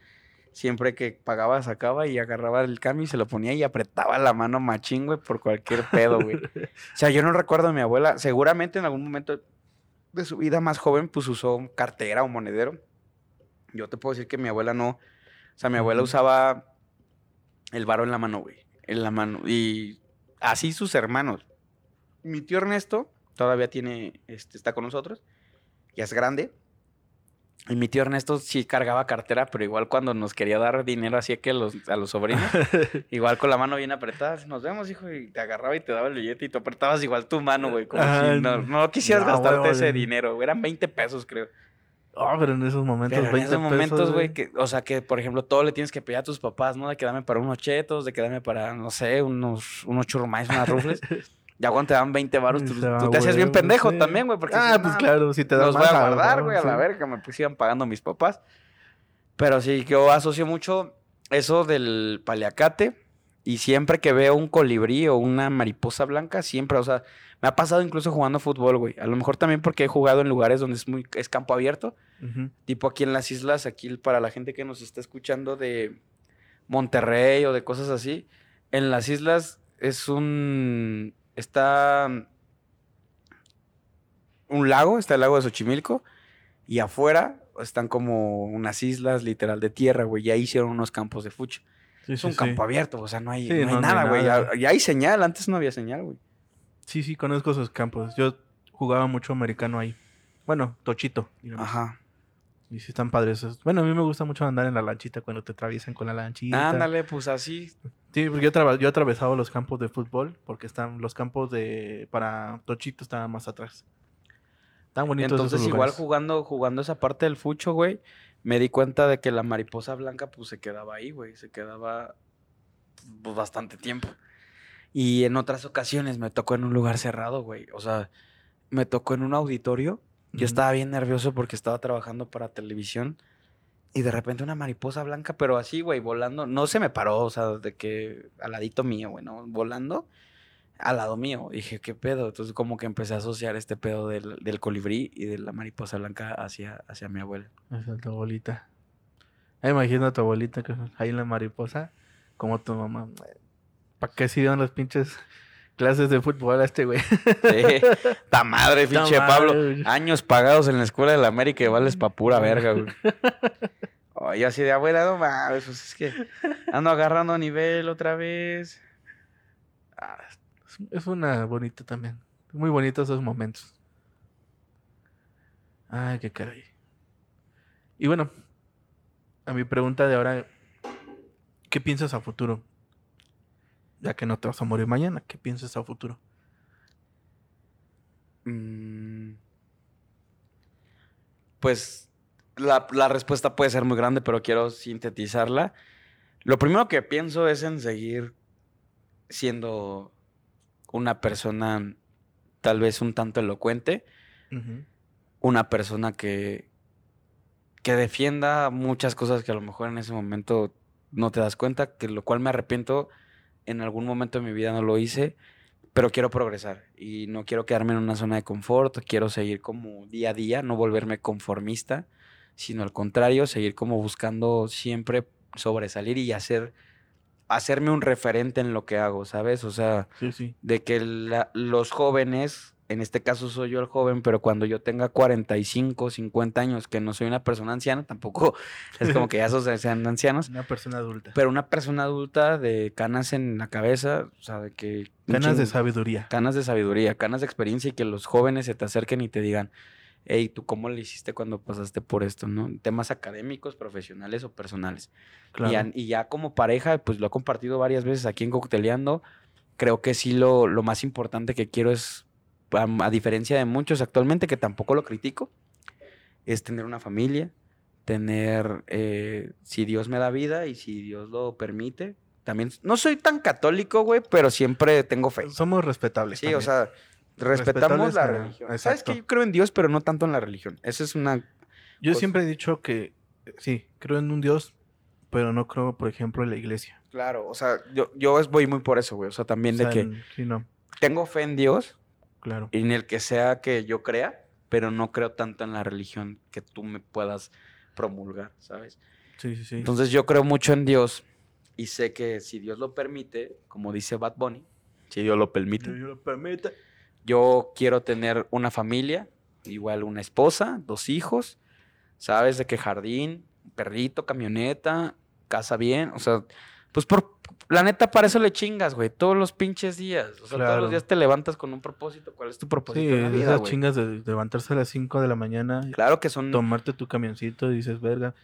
Siempre que pagaba, sacaba y agarraba el cambio y se lo ponía y apretaba la mano machín, güey, por cualquier pedo, güey. O sea, yo no recuerdo a mi abuela. Seguramente en algún momento de su vida más joven, pues usó cartera o monedero. Yo te puedo decir que mi abuela no. O sea, mi abuela Ujú. usaba el varo en la mano, güey. En la mano. Y así sus hermanos. Mi tío Ernesto todavía tiene, este, está con nosotros. Ya es grande. Y mi tío Ernesto sí cargaba cartera, pero igual cuando nos quería dar dinero así que los, a los sobrinos, igual con la mano bien apretada, nos vemos, hijo, y te agarraba y te daba el billete y tú apretabas igual tu mano, güey, como si no, no quisieras no, gastarte güey, ese güey. dinero, güey, eran 20 pesos, creo. Ah, pero en esos momentos, Pero en 20 esos momentos, güey, que, o sea, que por ejemplo, todo le tienes que pedir a tus papás, ¿no? De que dame para unos chetos, de que dame para, no sé, unos, unos churrumais, unas rufles. ya cuando te dan 20 baros, tú, Se va, tú te hacías bien pendejo sí. también, güey. Porque Ah, dices, pues "No, claro, si te dan los voy a guardar, güey, a la verga, me pues, sigan pagando mis papás. Pero sí, yo asocio mucho eso del paliacate y siempre que veo un colibrí o una mariposa blanca, siempre, o sea, me ha pasado incluso jugando fútbol, güey. A lo mejor también porque he jugado en lugares donde es muy es campo abierto, tipo aquí en las islas, aquí para la gente que nos está escuchando de Monterrey o de cosas así, en las islas es un está un lago, está el lago de Xochimilco y afuera están como unas islas literal de tierra, güey, y ahí hicieron unos campos de fucho. Sí, Es sí, un sí. campo abierto, o sea, no hay, no hay no, nada, güey. ya hay señal, antes no había señal, güey. Sí, sí, conozco esos campos. Yo jugaba mucho americano ahí. Bueno, tochito. digamos. Ajá. Y sí están padres esos. Bueno, a mí me gusta mucho andar en la lanchita cuando te atraviesan con la lanchita. Ándale, pues así. Sí, porque yo, yo he atravesado los campos de fútbol porque están los campos de para tochito estaban más atrás. Tan bonitos Entonces, esos igual jugando, jugando esa parte del fucho, güey, me di cuenta de que la mariposa blanca, pues, se quedaba ahí, güey. Se quedaba pues, bastante tiempo. Y en otras ocasiones me tocó en un lugar cerrado, güey. O sea, me tocó en un auditorio. Yo estaba bien nervioso porque estaba trabajando para televisión. Y de repente una mariposa blanca, pero así, güey, volando. No se me paró, o sea, de que al ladito mío, güey, ¿no? Volando al lado mío. Dije, ¿qué pedo? Entonces como que empecé a asociar este pedo del, del colibrí y de la mariposa blanca hacia, hacia mi abuela. Es tu abuelita. Ah, imagino a tu abuelita que ahí en la mariposa, como tu mamá. ¿Para qué siguieron las pinches clases de fútbol a este güey? Sí, ta madre, pinche Pablo. güey. Años pagados en la escuela de la América y vales pa' pura verga, güey. Oye, así de abuela, no mames, pues es que ando agarrando nivel otra vez. Ah, es, es una bonita también. Muy bonitos esos momentos. Ay, qué caray. Y bueno, a mi pregunta de ahora, ¿qué piensas a futuro? Ya que no te vas a morir mañana, ¿qué piensas a futuro? Mm. Pues la, la respuesta puede ser muy grande, pero quiero sintetizarla. Lo primero que pienso es en seguir siendo una persona tal vez un tanto elocuente, una persona que, que defienda muchas cosas que a lo mejor en ese momento no te das cuenta, que lo cual me arrepiento, en algún momento de mi vida no lo hice, pero quiero progresar y no quiero quedarme en una zona de confort, quiero seguir como día a día, no volverme conformista, sino al contrario, seguir como buscando siempre sobresalir y hacer hacerme un referente en lo que hago, ¿sabes? O sea, Sí, sí. de que la- los jóvenes, en este caso soy yo el joven, pero cuando yo tenga 45, 50 años, que no soy una persona anciana, tampoco es como que ya sean ancianos, Una persona adulta. pero una persona adulta de canas en la cabeza, o sea, de que... un Ganas de sabiduría. Canas de sabiduría, canas de experiencia y que los jóvenes se te acerquen y te digan, hey, ¿tú cómo le hiciste cuando pasaste por esto, no? Temas académicos, profesionales o personales. Claro. Y, ya- y ya como pareja, pues lo he compartido varias veces aquí en Cocteleando. Creo que sí lo, lo más importante que quiero es, a, a diferencia de muchos actualmente, que tampoco lo critico, es tener una familia, tener, eh, si Dios me da vida y si Dios lo permite. También, no soy tan católico, güey, pero siempre tengo fe. Somos respetables. Sí, o sea, respetamos la religión. Sabes que yo creo en Dios, pero no tanto en la religión. Esa es una... Yo siempre he dicho que eh, sí, creo en un Dios, pero no creo, por ejemplo, en la iglesia. Claro, o sea, yo, yo voy muy por eso, güey. O sea, también O de que en- Sí, no, tengo fe en Dios, claro. en el que sea que yo crea, pero no creo tanto en la religión que tú me puedas promulgar, ¿sabes? Sí, sí, sí. Entonces yo creo mucho en Dios y sé que si Dios lo permite, como dice Bad Bunny, si Dios lo permite, Yo lo permito. yo quiero tener una familia, igual una esposa, dos hijos, ¿sabes? De qué jardín, perrito, camioneta, casa bien, o sea, pues por la neta para eso le chingas, güey, todos los pinches días, o sea, todos los días te levantas con un propósito, ¿cuál es tu Sí, propósito en la vida, esas güey? chingas de levantarse a las 5 de la mañana, Claro que son tomarte tu camioncito y dices, verga.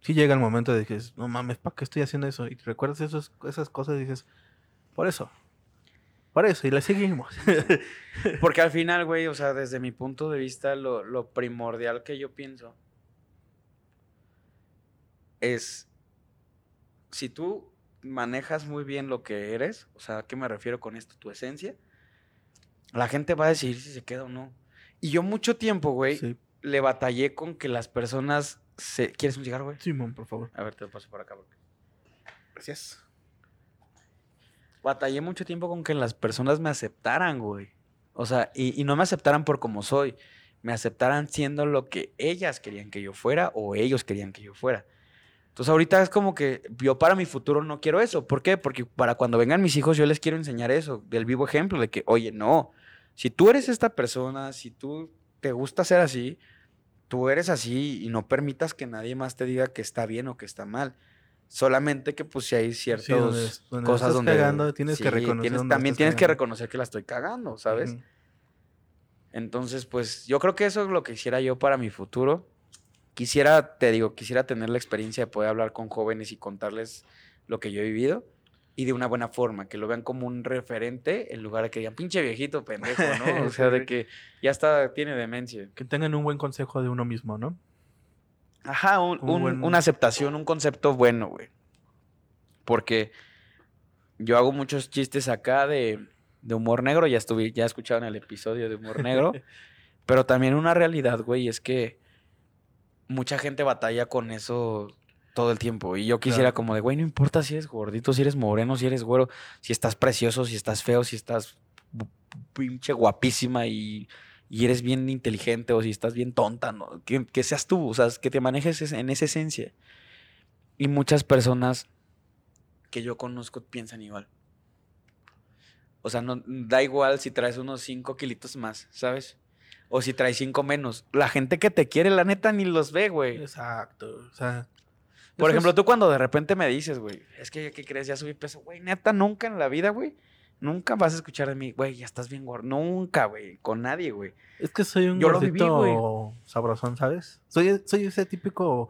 Sí llega el momento de que dices, no mames, ¿para qué estoy haciendo eso? Y te recuerdas esos, esas cosas y dices, por eso. Por eso, y le seguimos. Porque al final, güey, o sea, desde mi punto de vista, lo, lo primordial que yo pienso es, si tú manejas muy bien lo que eres, o sea, ¿a qué me refiero con esto? Tu esencia, la gente va a decidir si se queda o no. Y yo mucho tiempo, güey, Sí, le batallé con que las personas se... ¿Quieres un cigarro, güey? Simón, por favor. A ver, te lo paso por acá. porque- Gracias. Batallé mucho tiempo con que las personas me aceptaran, güey. O sea, y, y no me aceptaran por como soy. Me aceptaran siendo lo que ellas querían que yo fuera o ellos querían que yo fuera. Entonces ahorita es como que yo para mi futuro no quiero eso. ¿Por qué? Porque para cuando vengan mis hijos yo les quiero enseñar eso, del vivo ejemplo, de que, oye, no, si tú eres esta persona, si tú te gusta ser así, tú eres así y no permitas que nadie más te diga que está bien o que está mal. Solamente que pues si hay ciertas Sí, donde- donde cosas estás donde cagando, tienes que reconocer tienes- donde la también tienes que reconocer que la estoy cagando, ¿sabes? Entonces, pues yo creo que eso es lo que quisiera yo para mi futuro. Quisiera, te digo, quisiera tener la experiencia de poder hablar con jóvenes y contarles lo que yo he vivido y de una buena forma, que lo vean como un referente en lugar de que digan, pinche viejito pendejo, ¿no? O sea, de que ya está, tiene demencia. Que tengan un buen consejo de uno mismo, ¿no? Ajá, un- Un un- buen- una aceptación, un concepto bueno, güey. Porque yo hago muchos chistes acá de, de humor negro, ya estuve, ya escucharon el episodio de humor negro, pero también una realidad, güey, es que mucha gente batalla con eso todo el tiempo. Y yo quisiera Claro. como de, güey, no importa si eres gordito, si eres moreno, si eres güero, si estás precioso, si estás feo, si estás pinche guapísima y, y eres bien inteligente o si estás bien tonta, ¿no? Que, que seas tú, o sea, que te manejes es- en esa esencia. Y muchas personas que yo conozco piensan igual. O sea, no, da igual si traes unos 5 kilitos más, ¿sabes? O si traes 5 menos. La gente que te quiere, la neta, ni los ve, güey. Exacto. O sea. Por ejemplo, es- tú cuando de repente me dices, güey, es que, ¿qué crees? Ya subí peso. Güey, neta, nunca en la vida, güey. Nunca vas a escuchar de mí, güey, ya estás bien gordo. Nunca, güey. Con nadie, güey. Es que soy un Yo lo viví, gordito sabrosón, ¿sabes? Soy, soy ese típico,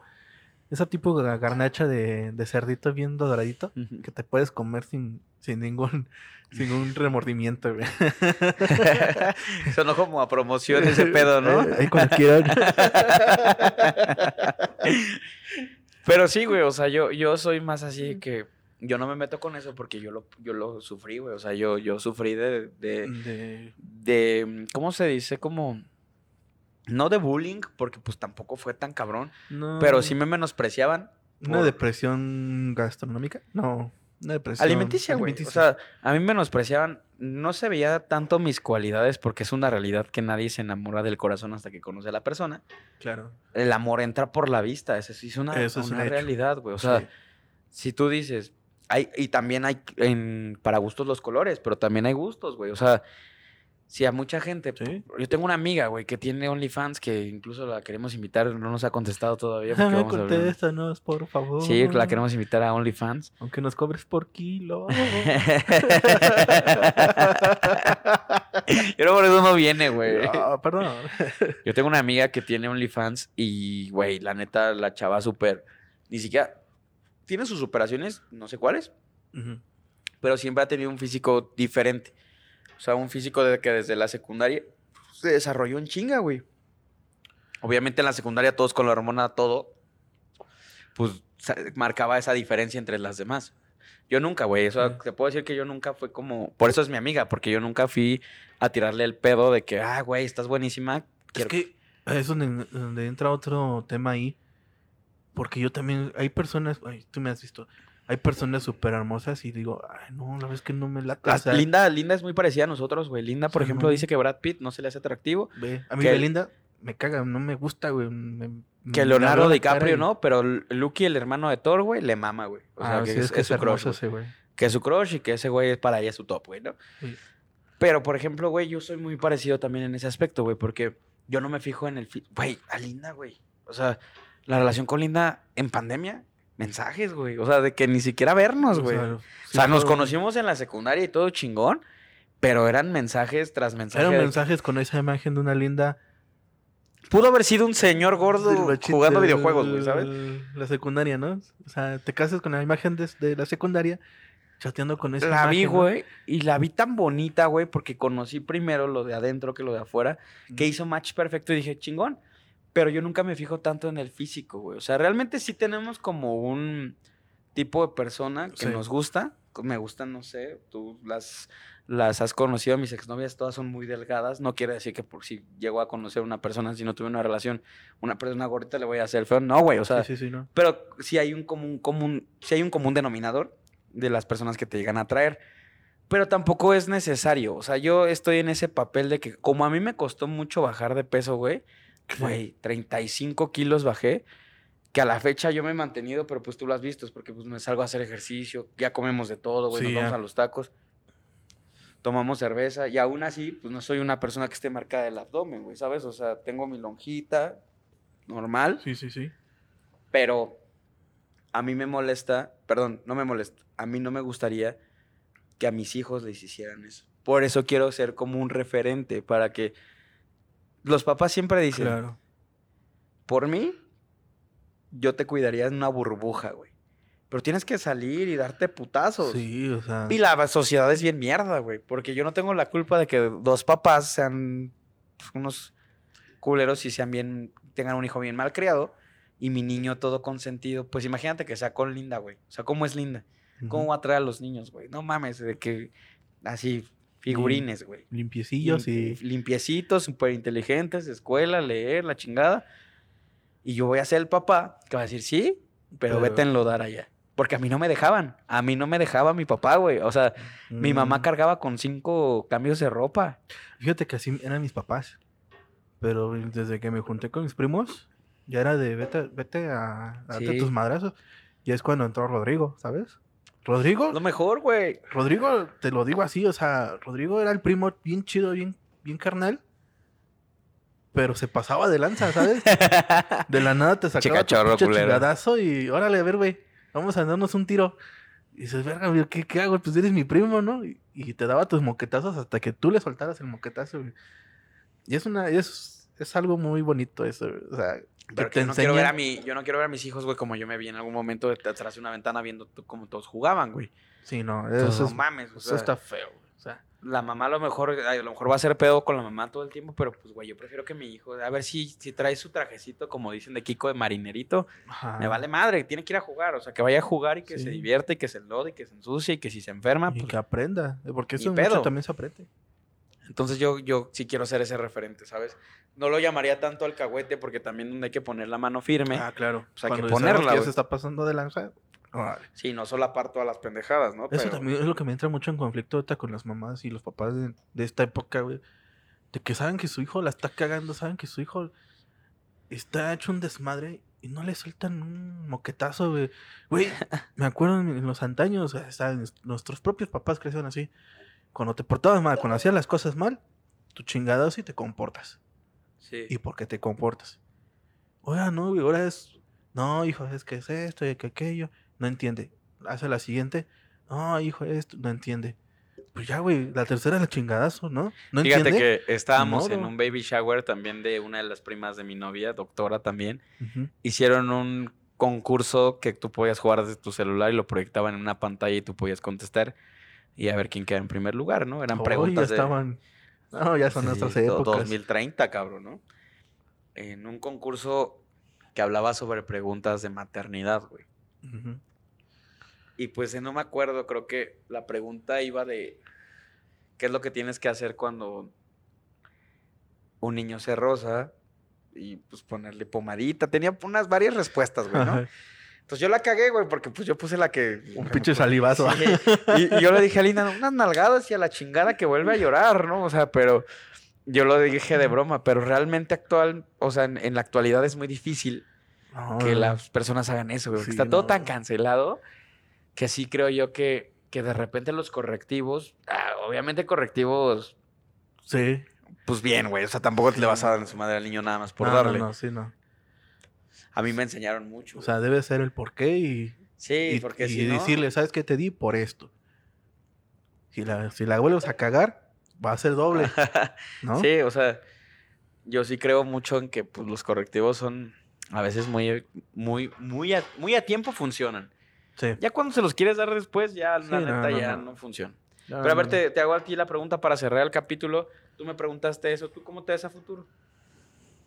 esa tipo de garnacha de, de cerdito bien doradito que te puedes comer sin, sin ningún, sin ningún remordimiento, güey. Sonó como a promoción ese pedo, ¿no? Eh, Ahí cuando quieran. Pero sí, güey, o sea, yo, yo soy más así de que yo no me meto con eso porque yo lo, yo lo sufrí, güey. O sea, yo, yo sufrí de, de, De- de, ¿cómo se dice? Como, no de bullying, porque pues tampoco fue tan cabrón, no, pero sí me menospreciaban. ¿Una por- depresión gastronómica? No, una depresión Alimenticia, güey. O sea, a mí me menospreciaban. No se veía tanto mis cualidades porque es una realidad que nadie se enamora del corazón hasta que conoce a la persona. claro. El amor entra por la vista. Eso sí es una, Eso es un una realidad, güey. O sea, Sí. si tú dices, hay, y también hay en, para gustos los colores, pero también hay gustos, güey. O sea, si a mucha gente. Sí. Yo tengo una amiga, güey, que tiene OnlyFans que incluso la queremos invitar, no nos ha contestado todavía. porque vamos a Contéstanos, por favor. Sí, la queremos invitar a OnlyFans. Aunque nos cobres por kilo. Yo no por eso no viene, güey. Ah, perdón. Yo tengo una amiga que tiene OnlyFans y, güey, la neta, la chava súper. Ni siquiera. Tiene sus operaciones, no sé cuáles, pero siempre ha tenido un físico diferente. O sea, un físico de que desde la secundaria se desarrolló en chinga, güey. Obviamente en la secundaria todos con la hormona, todo, pues marcaba esa diferencia entre las demás. Yo nunca, güey, eso Sí. te puedo decir que yo nunca fue como, por eso es mi amiga, porque yo nunca fui a tirarle el pedo de que, ah, güey, estás buenísima. Es que es donde, donde entra otro tema ahí. Porque yo también, hay personas, ay, tú me has visto, hay personas súper hermosas y digo, ay, no, la verdad es que no me late. Ah, o sea, Linda, Linda es muy parecida a nosotros, güey. Linda, por Sí, ejemplo, ¿no? dice que Brad Pitt no se le hace atractivo. ve, a mí que- Belinda me caga, no me gusta, güey. Me, Que Leonardo DiCaprio y- no, pero Lucky, el hermano de Thor, güey, le mama, güey. O sea, Ah, que es, es que es su crush, güey. ese güey. Que es su crush y que ese güey es para ella su top, güey, ¿no? Sí. Pero, por ejemplo, güey, yo soy muy parecido también en ese aspecto, güey, porque yo no me fijo en el... Güey, a Linda, güey. O sea, la relación con Linda en pandemia, mensajes, güey. O sea, de que ni siquiera vernos, güey. O sea, nos conocimos en la secundaria y todo chingón, pero eran mensajes tras mensajes. Eran mensajes con esa imagen de una linda. Pudo haber sido un señor gordo bachito- jugando videojuegos, güey, ¿sabes? La secundaria, ¿no? O sea, te casas con la imagen de, de la secundaria, chateando con esa La vi, güey, y la vi tan bonita, güey, porque conocí primero lo de adentro que lo de afuera, que hizo match perfecto y dije, chingón. Pero yo nunca me fijo tanto en el físico, güey. O sea, realmente sí tenemos como un tipo de persona que Sí. nos gusta. Me gustan, no sé, tú las, las has conocido, mis exnovias todas son muy delgadas. No quiere decir que por si llego a conocer a una persona, si no tuve una relación, una persona gordita le voy a hacer feo. No, güey, o sea, sí, sí, ¿no? pero sí hay un común, común, sí hay un común denominador de las personas que te llegan a traer. Pero tampoco es necesario. O sea, yo estoy en ese papel de que, como a mí me costó mucho bajar de peso, güey, güey, 35 kilos bajé, que a la fecha yo me he mantenido, pero pues tú lo has visto, es porque pues me salgo a hacer ejercicio, ya comemos de todo, güey, Sí, nos vamos ya. a los tacos, tomamos cerveza, y aún así, pues no soy una persona que esté marcada del abdomen, güey, ¿sabes? O sea, tengo mi lonjita normal, Sí, sí, sí. pero a mí me molesta, perdón, no me molesta, a mí no me gustaría que a mis hijos les hicieran eso. Por eso quiero ser como un referente para que los papás siempre dicen, Claro. por mí, yo te cuidaría en una burbuja, güey. Pero tienes que salir y darte putazos. Sí, o sea. Y la sociedad es bien mierda, güey. Porque yo no tengo la culpa de que dos papás sean pues, unos culeros y sean bien, tengan un hijo bien mal criado. Y mi niño todo consentido. Pues imagínate que sea con Linda, güey. O sea, ¿cómo es Linda? ¿Cómo va a traer a los niños, güey? No mames, de que así, figurines, güey. Limpiecillos y. Limpi- Limpiecitos, súper inteligentes, escuela, leer, la chingada. Y yo voy a ser el papá que va a decir, sí, pero, Pero- vete a enlodar allá. Porque a mí no me dejaban. A mí no me dejaba mi papá, güey. O sea, mi mamá Mm, cargaba con cinco cambios de ropa. Fíjate que así eran mis papás. Pero desde que me junté con mis primos, ya era de vete, vete a, a darte Sí. tus madrazos. Y es cuando entró Rodrigo, ¿sabes? Rodrigo, Lo mejor, güey. Rodrigo, te lo digo así, o sea, Rodrigo era el primo bien chido, bien, bien carnal. Pero se pasaba de lanza, ¿sabes? De la nada te sacaba culero. chingadazo y órale, a ver, güey, vamos a darnos un tiro. Y dices, verga, ¿qué, qué hago? Pues eres mi primo, ¿no? Y, y te daba tus moquetazos hasta que tú le soltaras el moquetazo, güey. Y es una, es, es algo muy bonito eso, güey. o sea, Pero que yo no quiero ver a mi, yo no quiero ver a mis hijos, güey, como yo me vi en algún momento de- atrás de una ventana viendo cómo todos jugaban, güey. Sí, no, Entonces, eso, no mames, o eso sea, está feo, güey. O sea, la mamá a lo mejor, a lo mejor va a ser pedo con la mamá todo el tiempo, pero pues, güey, yo prefiero que mi hijo, a ver si, si trae su trajecito, como dicen de Kiko de marinerito, ajá. me vale madre, tiene que ir a jugar, o sea, que vaya a jugar y que se Sí. divierta y que se enlode y que se ensucie y que si se enferma, Y pues, que aprenda, porque eso mucho también se aprende. Entonces yo, yo sí quiero ser ese referente, ¿sabes? No lo llamaría tanto alcahuete porque también donde hay que poner la mano firme, Ah, claro. Pues hay que ponerla, que se está pasando de lanza. órale. sí, no solo aparto a las pendejadas, ¿no? Eso Pero- también es lo que me entra mucho en conflicto ahorita con las mamás y los papás de, de esta época, güey. De que saben que su hijo la está cagando, saben que su hijo está hecho un desmadre y no le sueltan un moquetazo, güey. Güey, me acuerdo en, los antaños, o sea, en nuestros propios papás crecieron así. Cuando te portabas mal, cuando hacías las cosas mal, tu chingadazo y te comportas. Sí. ¿Y por qué te comportas? Oiga, no, güey, ahora es. No, hijo, es que es esto y que aquello. No entiende. Hace la siguiente. No, hijo, esto. No entiende. Pues ya, güey, la tercera es la chingadazo, ¿no? No Fíjate entiende. que estábamos en modo. un baby shower también de una de las primas de mi novia, doctora también. Ujú. Hicieron un concurso que tú podías jugar desde tu celular y lo proyectaban en una pantalla y tú podías contestar y a ver quién queda en primer lugar, ¿no? Eran Oh, preguntas ya de estaban. No, ya son Sí, nuestras épocas. 2030, cabrón, ¿no? En un concurso que hablaba sobre preguntas de maternidad, güey. Y pues eh, no me acuerdo, creo que la pregunta iba de qué es lo que tienes que hacer cuando un niño se rosa y pues ponerle pomadita. Tenía unas varias respuestas, güey, ¿no? Entonces yo la cagué, güey, porque pues yo puse la que... Un pinche salivazo. Sí, Y, y yo le dije a Linda, unas nalgadas y a la chingada que vuelve a llorar, ¿no? O sea, pero yo lo dije de broma, pero realmente actual, o sea, en, en la actualidad es muy difícil No, que las personas hagan eso, güey. porque Sí, está todo no. tan cancelado que sí creo yo que, que de repente los correctivos, ah, obviamente correctivos, Sí. pues bien, güey. O sea, tampoco te le vas a dar en su madre al niño nada más por no, darle. No, no, sí, no. A mí me enseñaron mucho. O sea, debe ser el porqué y, sí, y, porque y si no- decirle, ¿sabes qué te di? Por esto. Si la, si la vuelves a cagar, va a ser doble, ¿no? Sí, o sea, yo sí creo mucho en que pues, los correctivos son a veces muy, muy, muy a, muy a tiempo funcionan. Sí. Ya cuando se los quieres dar después, ya Sí, la neta no, ya no. funciona. Pero a ver, te, te hago a ti la pregunta para cerrar el capítulo. Tú me preguntaste eso. ¿Tú cómo te ves a futuro?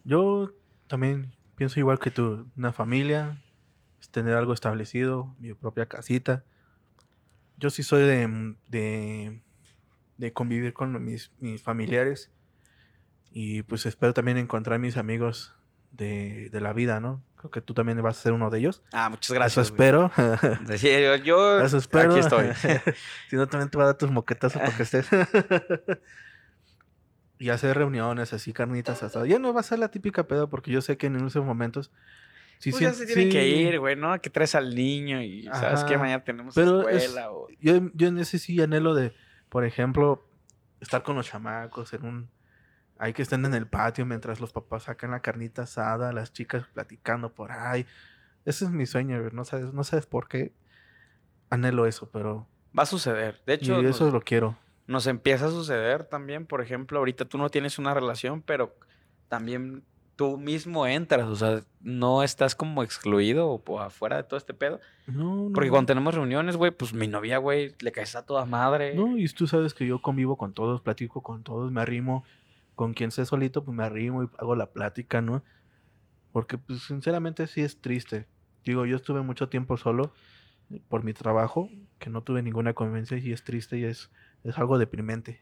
Yo también pienso igual que tú, una familia, tener algo establecido, mi propia casita. Yo sí soy de, de, de convivir con mis, mis familiares y pues espero también encontrar mis amigos de, de la vida, ¿no? Creo que tú también vas a ser uno de ellos. Ah, muchas Eso gracias. güey. espero. Sí, yo, yo Eso espero. aquí estoy. si no, también te va a dar tus moquetazos para que estés. y hacer reuniones así, carnitas hasta. Ya no va a ser la típica peda, porque yo sé que en esos momentos. Sí, Pues sí, ya se tienen sí, que ir, güey, ¿no? Que traes al niño y sabes que Ajá. mañana tenemos Pero es- escuela o... Yo, yo en ese sí anhelo de, por ejemplo, estar con los chamacos en un. Hay que estén en el patio mientras los papás sacan la carnita asada, las chicas platicando por ahí. Ese es mi sueño, güey, no sabes, no sabes por qué anhelo eso, pero Va a suceder. De hecho, y eso nos, lo quiero. Nos empieza a suceder también. Por ejemplo, ahorita tú no tienes una relación, pero también tú mismo entras. O sea, no estás como excluido o, o afuera de todo este pedo. No, no, Porque cuando tenemos reuniones, güey, pues mi novia, güey, le caes a toda madre. No, y tú sabes que yo convivo con todos, platico con todos, me arrimo. Con quien sé solito, pues me arrimo y hago la plática, ¿no? Porque, pues, sinceramente sí es triste. Digo, yo estuve mucho tiempo solo eh, por mi trabajo, que no tuve ninguna convivencia y es triste y es, es algo deprimente.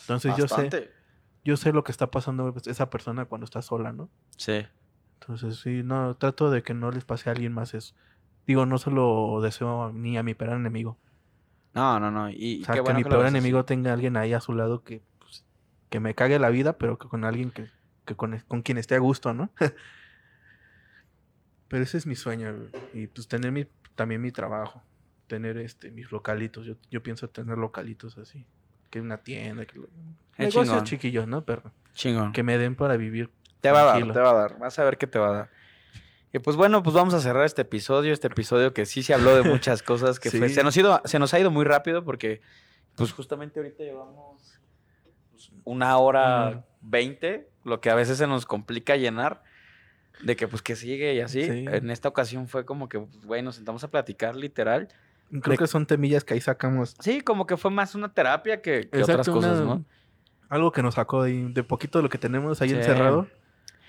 Entonces yo sé, yo sé lo que está pasando pues, esa persona cuando está sola, ¿no? Sí. Entonces sí, no, trato de que no les pase a alguien más eso. Digo, no solo deseo ni a mi peor enemigo. No, no, no. Y, O sea, qué que bueno mi lo peor enemigo tenga alguien ahí a su lado que, pues, que me cague la vida, pero que con alguien que, que con, con quien esté a gusto, ¿no? pero ese es mi sueño, güey. Y pues tener mi, también mi trabajo, tener este mis localitos. Yo, yo pienso tener localitos así. Que una tienda, que Es negocios chingón. chiquillos, ¿no? Pero Chingón. que me den para vivir. Te va a dar, te va a dar. Vas a ver qué te va a dar. Y pues bueno, pues vamos a cerrar este episodio. Este episodio que sí se habló de muchas cosas que fue- se, nos ido, se nos ha ido muy rápido porque, pues justamente ahorita llevamos pues, una hora veinte, lo que a veces se nos complica llenar. De que pues que sigue y así. Sí. En esta ocasión fue como que, pues, güey, nos sentamos a platicar literal. Creo De- que son temillas que ahí sacamos. Sí, como que fue más una terapia que, que Exacto, otras cosas, una- ¿no? Algo que nos sacó de, de poquito de lo que tenemos ahí Sí. encerrado.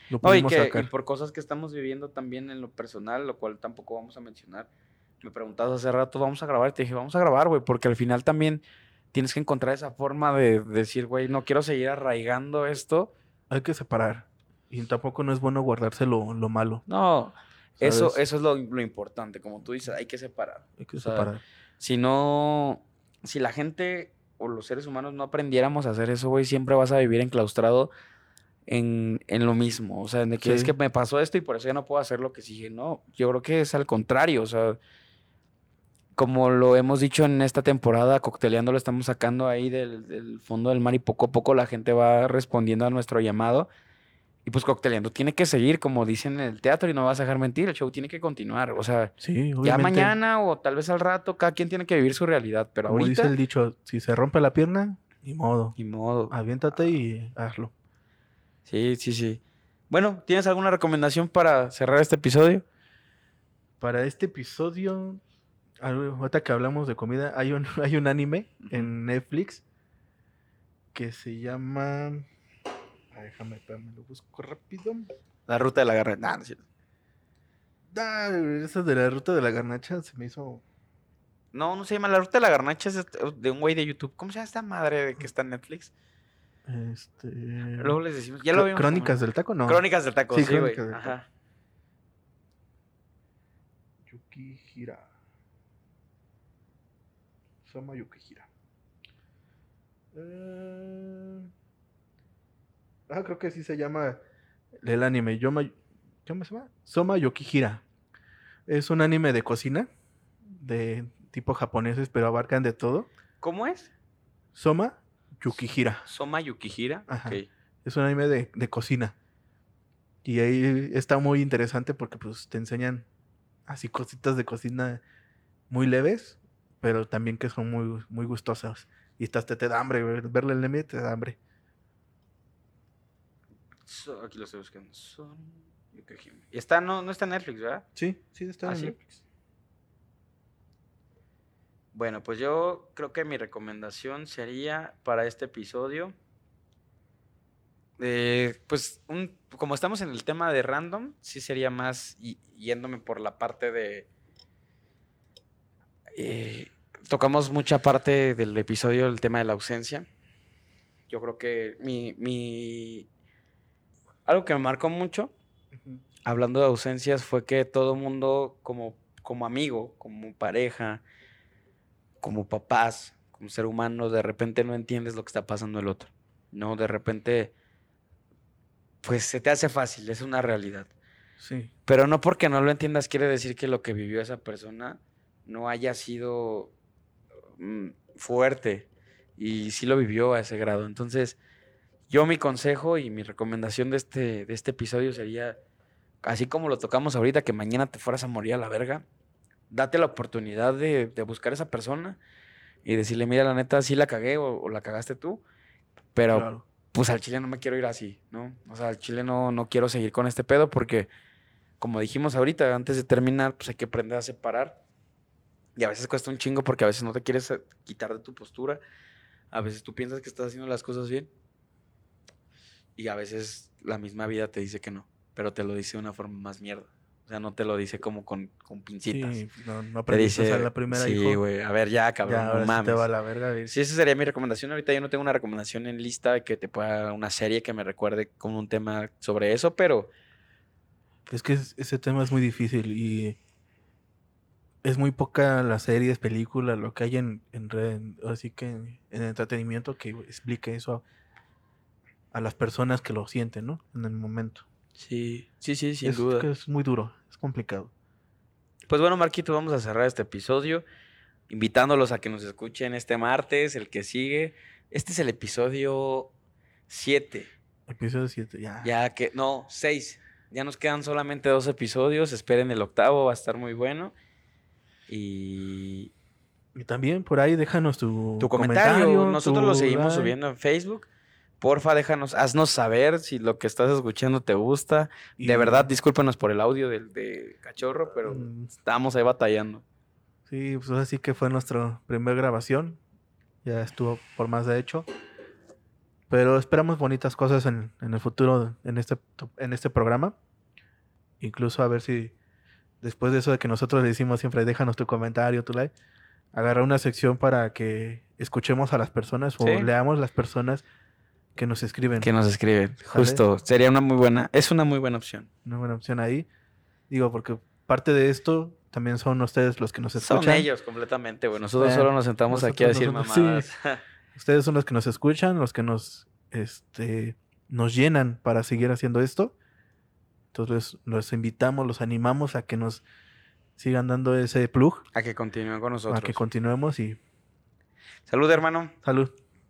Lo No, y, pudimos que, y sacar. por cosas que estamos viviendo también en lo personal, lo cual tampoco vamos a mencionar. Me preguntabas hace rato, vamos a grabar, y te dije, vamos a grabar, güey, porque al final también tienes que encontrar esa forma de decir, güey, no quiero seguir arraigando esto. Hay que separar. Y tampoco no es bueno guardarse lo, lo malo. No, ¿sabes? eso es lo, lo importante, como tú dices, hay que separar. Hay que o sea, separar. Si no, si la gente o los seres humanos no aprendiéramos a hacer eso, güey, siempre vas a vivir enclaustrado en, en lo mismo. O sea, de que es que me pasó esto y por eso ya no puedo hacer lo que sigue. No, yo creo que es al contrario. O sea, como lo hemos dicho en esta temporada, cocteleando lo estamos sacando ahí del, del fondo del mar y poco a poco la gente va respondiendo a nuestro llamado. Y pues cocteleando tiene que seguir, como dicen en el teatro, y no vas a dejar mentir, el show tiene que continuar. O sea, Sí, ya mañana o tal vez al rato, cada quien tiene que vivir su realidad, pero Como ahorita, dice el dicho, si se rompe la pierna, ni modo. ni modo. Aviéntate y hazlo. Sí, sí, sí. Bueno, ¿tienes alguna recomendación para cerrar este episodio? Para este episodio, ahorita que hablamos de comida, hay un, hay un anime en Netflix que se llama... Ay, déjame, espérame, lo busco rápido. La ruta de la garra. Nah, no es cierto. Ah, esa de la ruta de la garnacha se me hizo... no, no se llama La ruta de la garnacha, es este- de un güey de YouTube. ¿Cómo se llama esta madre de que está en Netflix? Este... Luego les decimos. Ya lo vimos. Crónicas del taco, no. Crónicas del taco, Sí, sí, güey. Del Taco. Ajá. Yukihira. Sama Yukihira. Eh, Ah, creo que sí se llama el anime. Yoma, ¿Cómo se llama? Soma Yokihira. Es un anime de cocina, de tipo japoneses, pero abarcan de todo. ¿Cómo es? Soma Yukihira. Soma Yukihira. Ajá. Es un anime de, de cocina. Y ahí está muy interesante porque pues te enseñan así cositas de cocina muy leves, pero también que son muy, muy gustosas. Y hasta te, te da hambre, verle el anime te da hambre. So- aquí lo estoy buscando. Y está, no, no está en Netflix, ¿verdad? Sí, sí, está ¿Ah, en sí? Netflix. Bueno, pues yo creo que mi recomendación sería para este episodio. eh, pues, un, como estamos en el tema de random, sí sería más y- yéndome por la parte de. eh, tocamos mucha parte del episodio el tema de la ausencia. Yo creo que mi, mi. Algo que me marcó mucho hablando de ausencias fue que todo mundo como, como amigo, como pareja, como papás, como ser humano, de repente no entiendes lo que está pasando el otro. No, de repente, pues se te hace fácil, es una realidad. Sí. Pero no porque no lo entiendas quiere decir que lo que vivió esa persona no haya sido mm, fuerte y sí lo vivió a ese grado. Entonces, yo mi consejo y mi recomendación de este, de este episodio sería, así como lo tocamos ahorita, que mañana te fueras a morir a la verga, date la oportunidad de, de buscar a esa persona y decirle, mira, la neta, sí la cagué o, o la cagaste tú, pero Claro. pues al chile no me quiero ir así, ¿no? O sea, al chile no, no quiero seguir con este pedo porque, como dijimos ahorita, antes de terminar, pues hay que aprender a separar. Y a veces cuesta un chingo porque a veces no te quieres quitar de tu postura. A veces tú piensas que estás haciendo las cosas bien. Y a veces la misma vida te dice que no, pero te lo dice de una forma más mierda. O sea, no te lo dice como con, con pincitas. Sí, no, no te aprendiste dice, a la primera sí, güey, a ver, ya, cabrón, ya, no ahora sí mames. te va a la verga. Sí, esa sería mi recomendación. Ahorita yo no tengo una recomendación en lista que te pueda una serie que me recuerde con un tema sobre eso, pero Es que es- ese tema es muy difícil y es muy poca las series, películas, lo que hay en, en red, así que en, en entretenimiento que explique eso a, las personas que lo sienten, ¿no? En el momento. sí, sí, sí, sin es, duda. que es muy duro, es complicado. Pues bueno, Marquito, vamos a cerrar este episodio invitándolos a que nos escuchen este martes, el que sigue. Este es el episodio 7. Episodio 7, ya. Ya que, no, 6. Ya nos quedan solamente dos episodios. Esperen el octavo, va a estar muy bueno. Y Y también por ahí déjanos tu, tu comentario. Nosotros lo seguimos like. subiendo en Facebook. Porfa, déjanos, haznos saber si lo que estás escuchando te gusta. Y- De verdad, discúlpenos por el audio del de cachorro, pero Mm, estamos ahí batallando. Sí, pues así que fue nuestra primera grabación. Ya estuvo por más de hecho. Pero esperamos bonitas cosas en, en el futuro en este, en este programa. Incluso a ver si después de eso de que nosotros le decimos siempre déjanos tu comentario, tu like, agarrar una sección para que escuchemos a las personas o Sí. leamos las personas que nos escriben. Que nos escriben. Justo, sería una muy buena, es una muy buena opción. Una buena opción ahí. Digo, porque parte de esto también son ustedes los que nos escuchan. Son ellos completamente, güey. Nosotros Eh, solo nos sentamos aquí a decir nosotros- sí. mamadas. Ustedes son los que nos escuchan, los que nos, este, nos llenan para seguir haciendo esto. Entonces los invitamos, los animamos a que nos sigan dando ese plug, a que continúen con nosotros. a que continuemos y Salud, hermano. salud.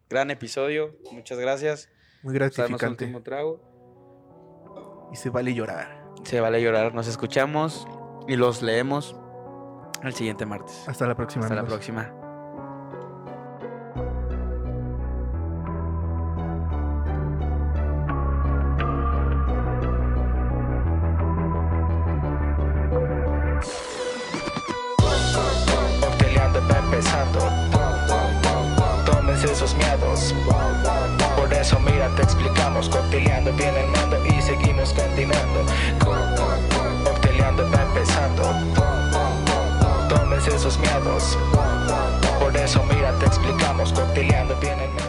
Gran episodio. Muchas gracias. Muy gratificante. último trago. Y se vale llorar. Se vale llorar. Nos escuchamos y los leemos el siguiente martes. Hasta la próxima. Hasta la próxima. Por eso mira, te explicamos, cotilleando vienen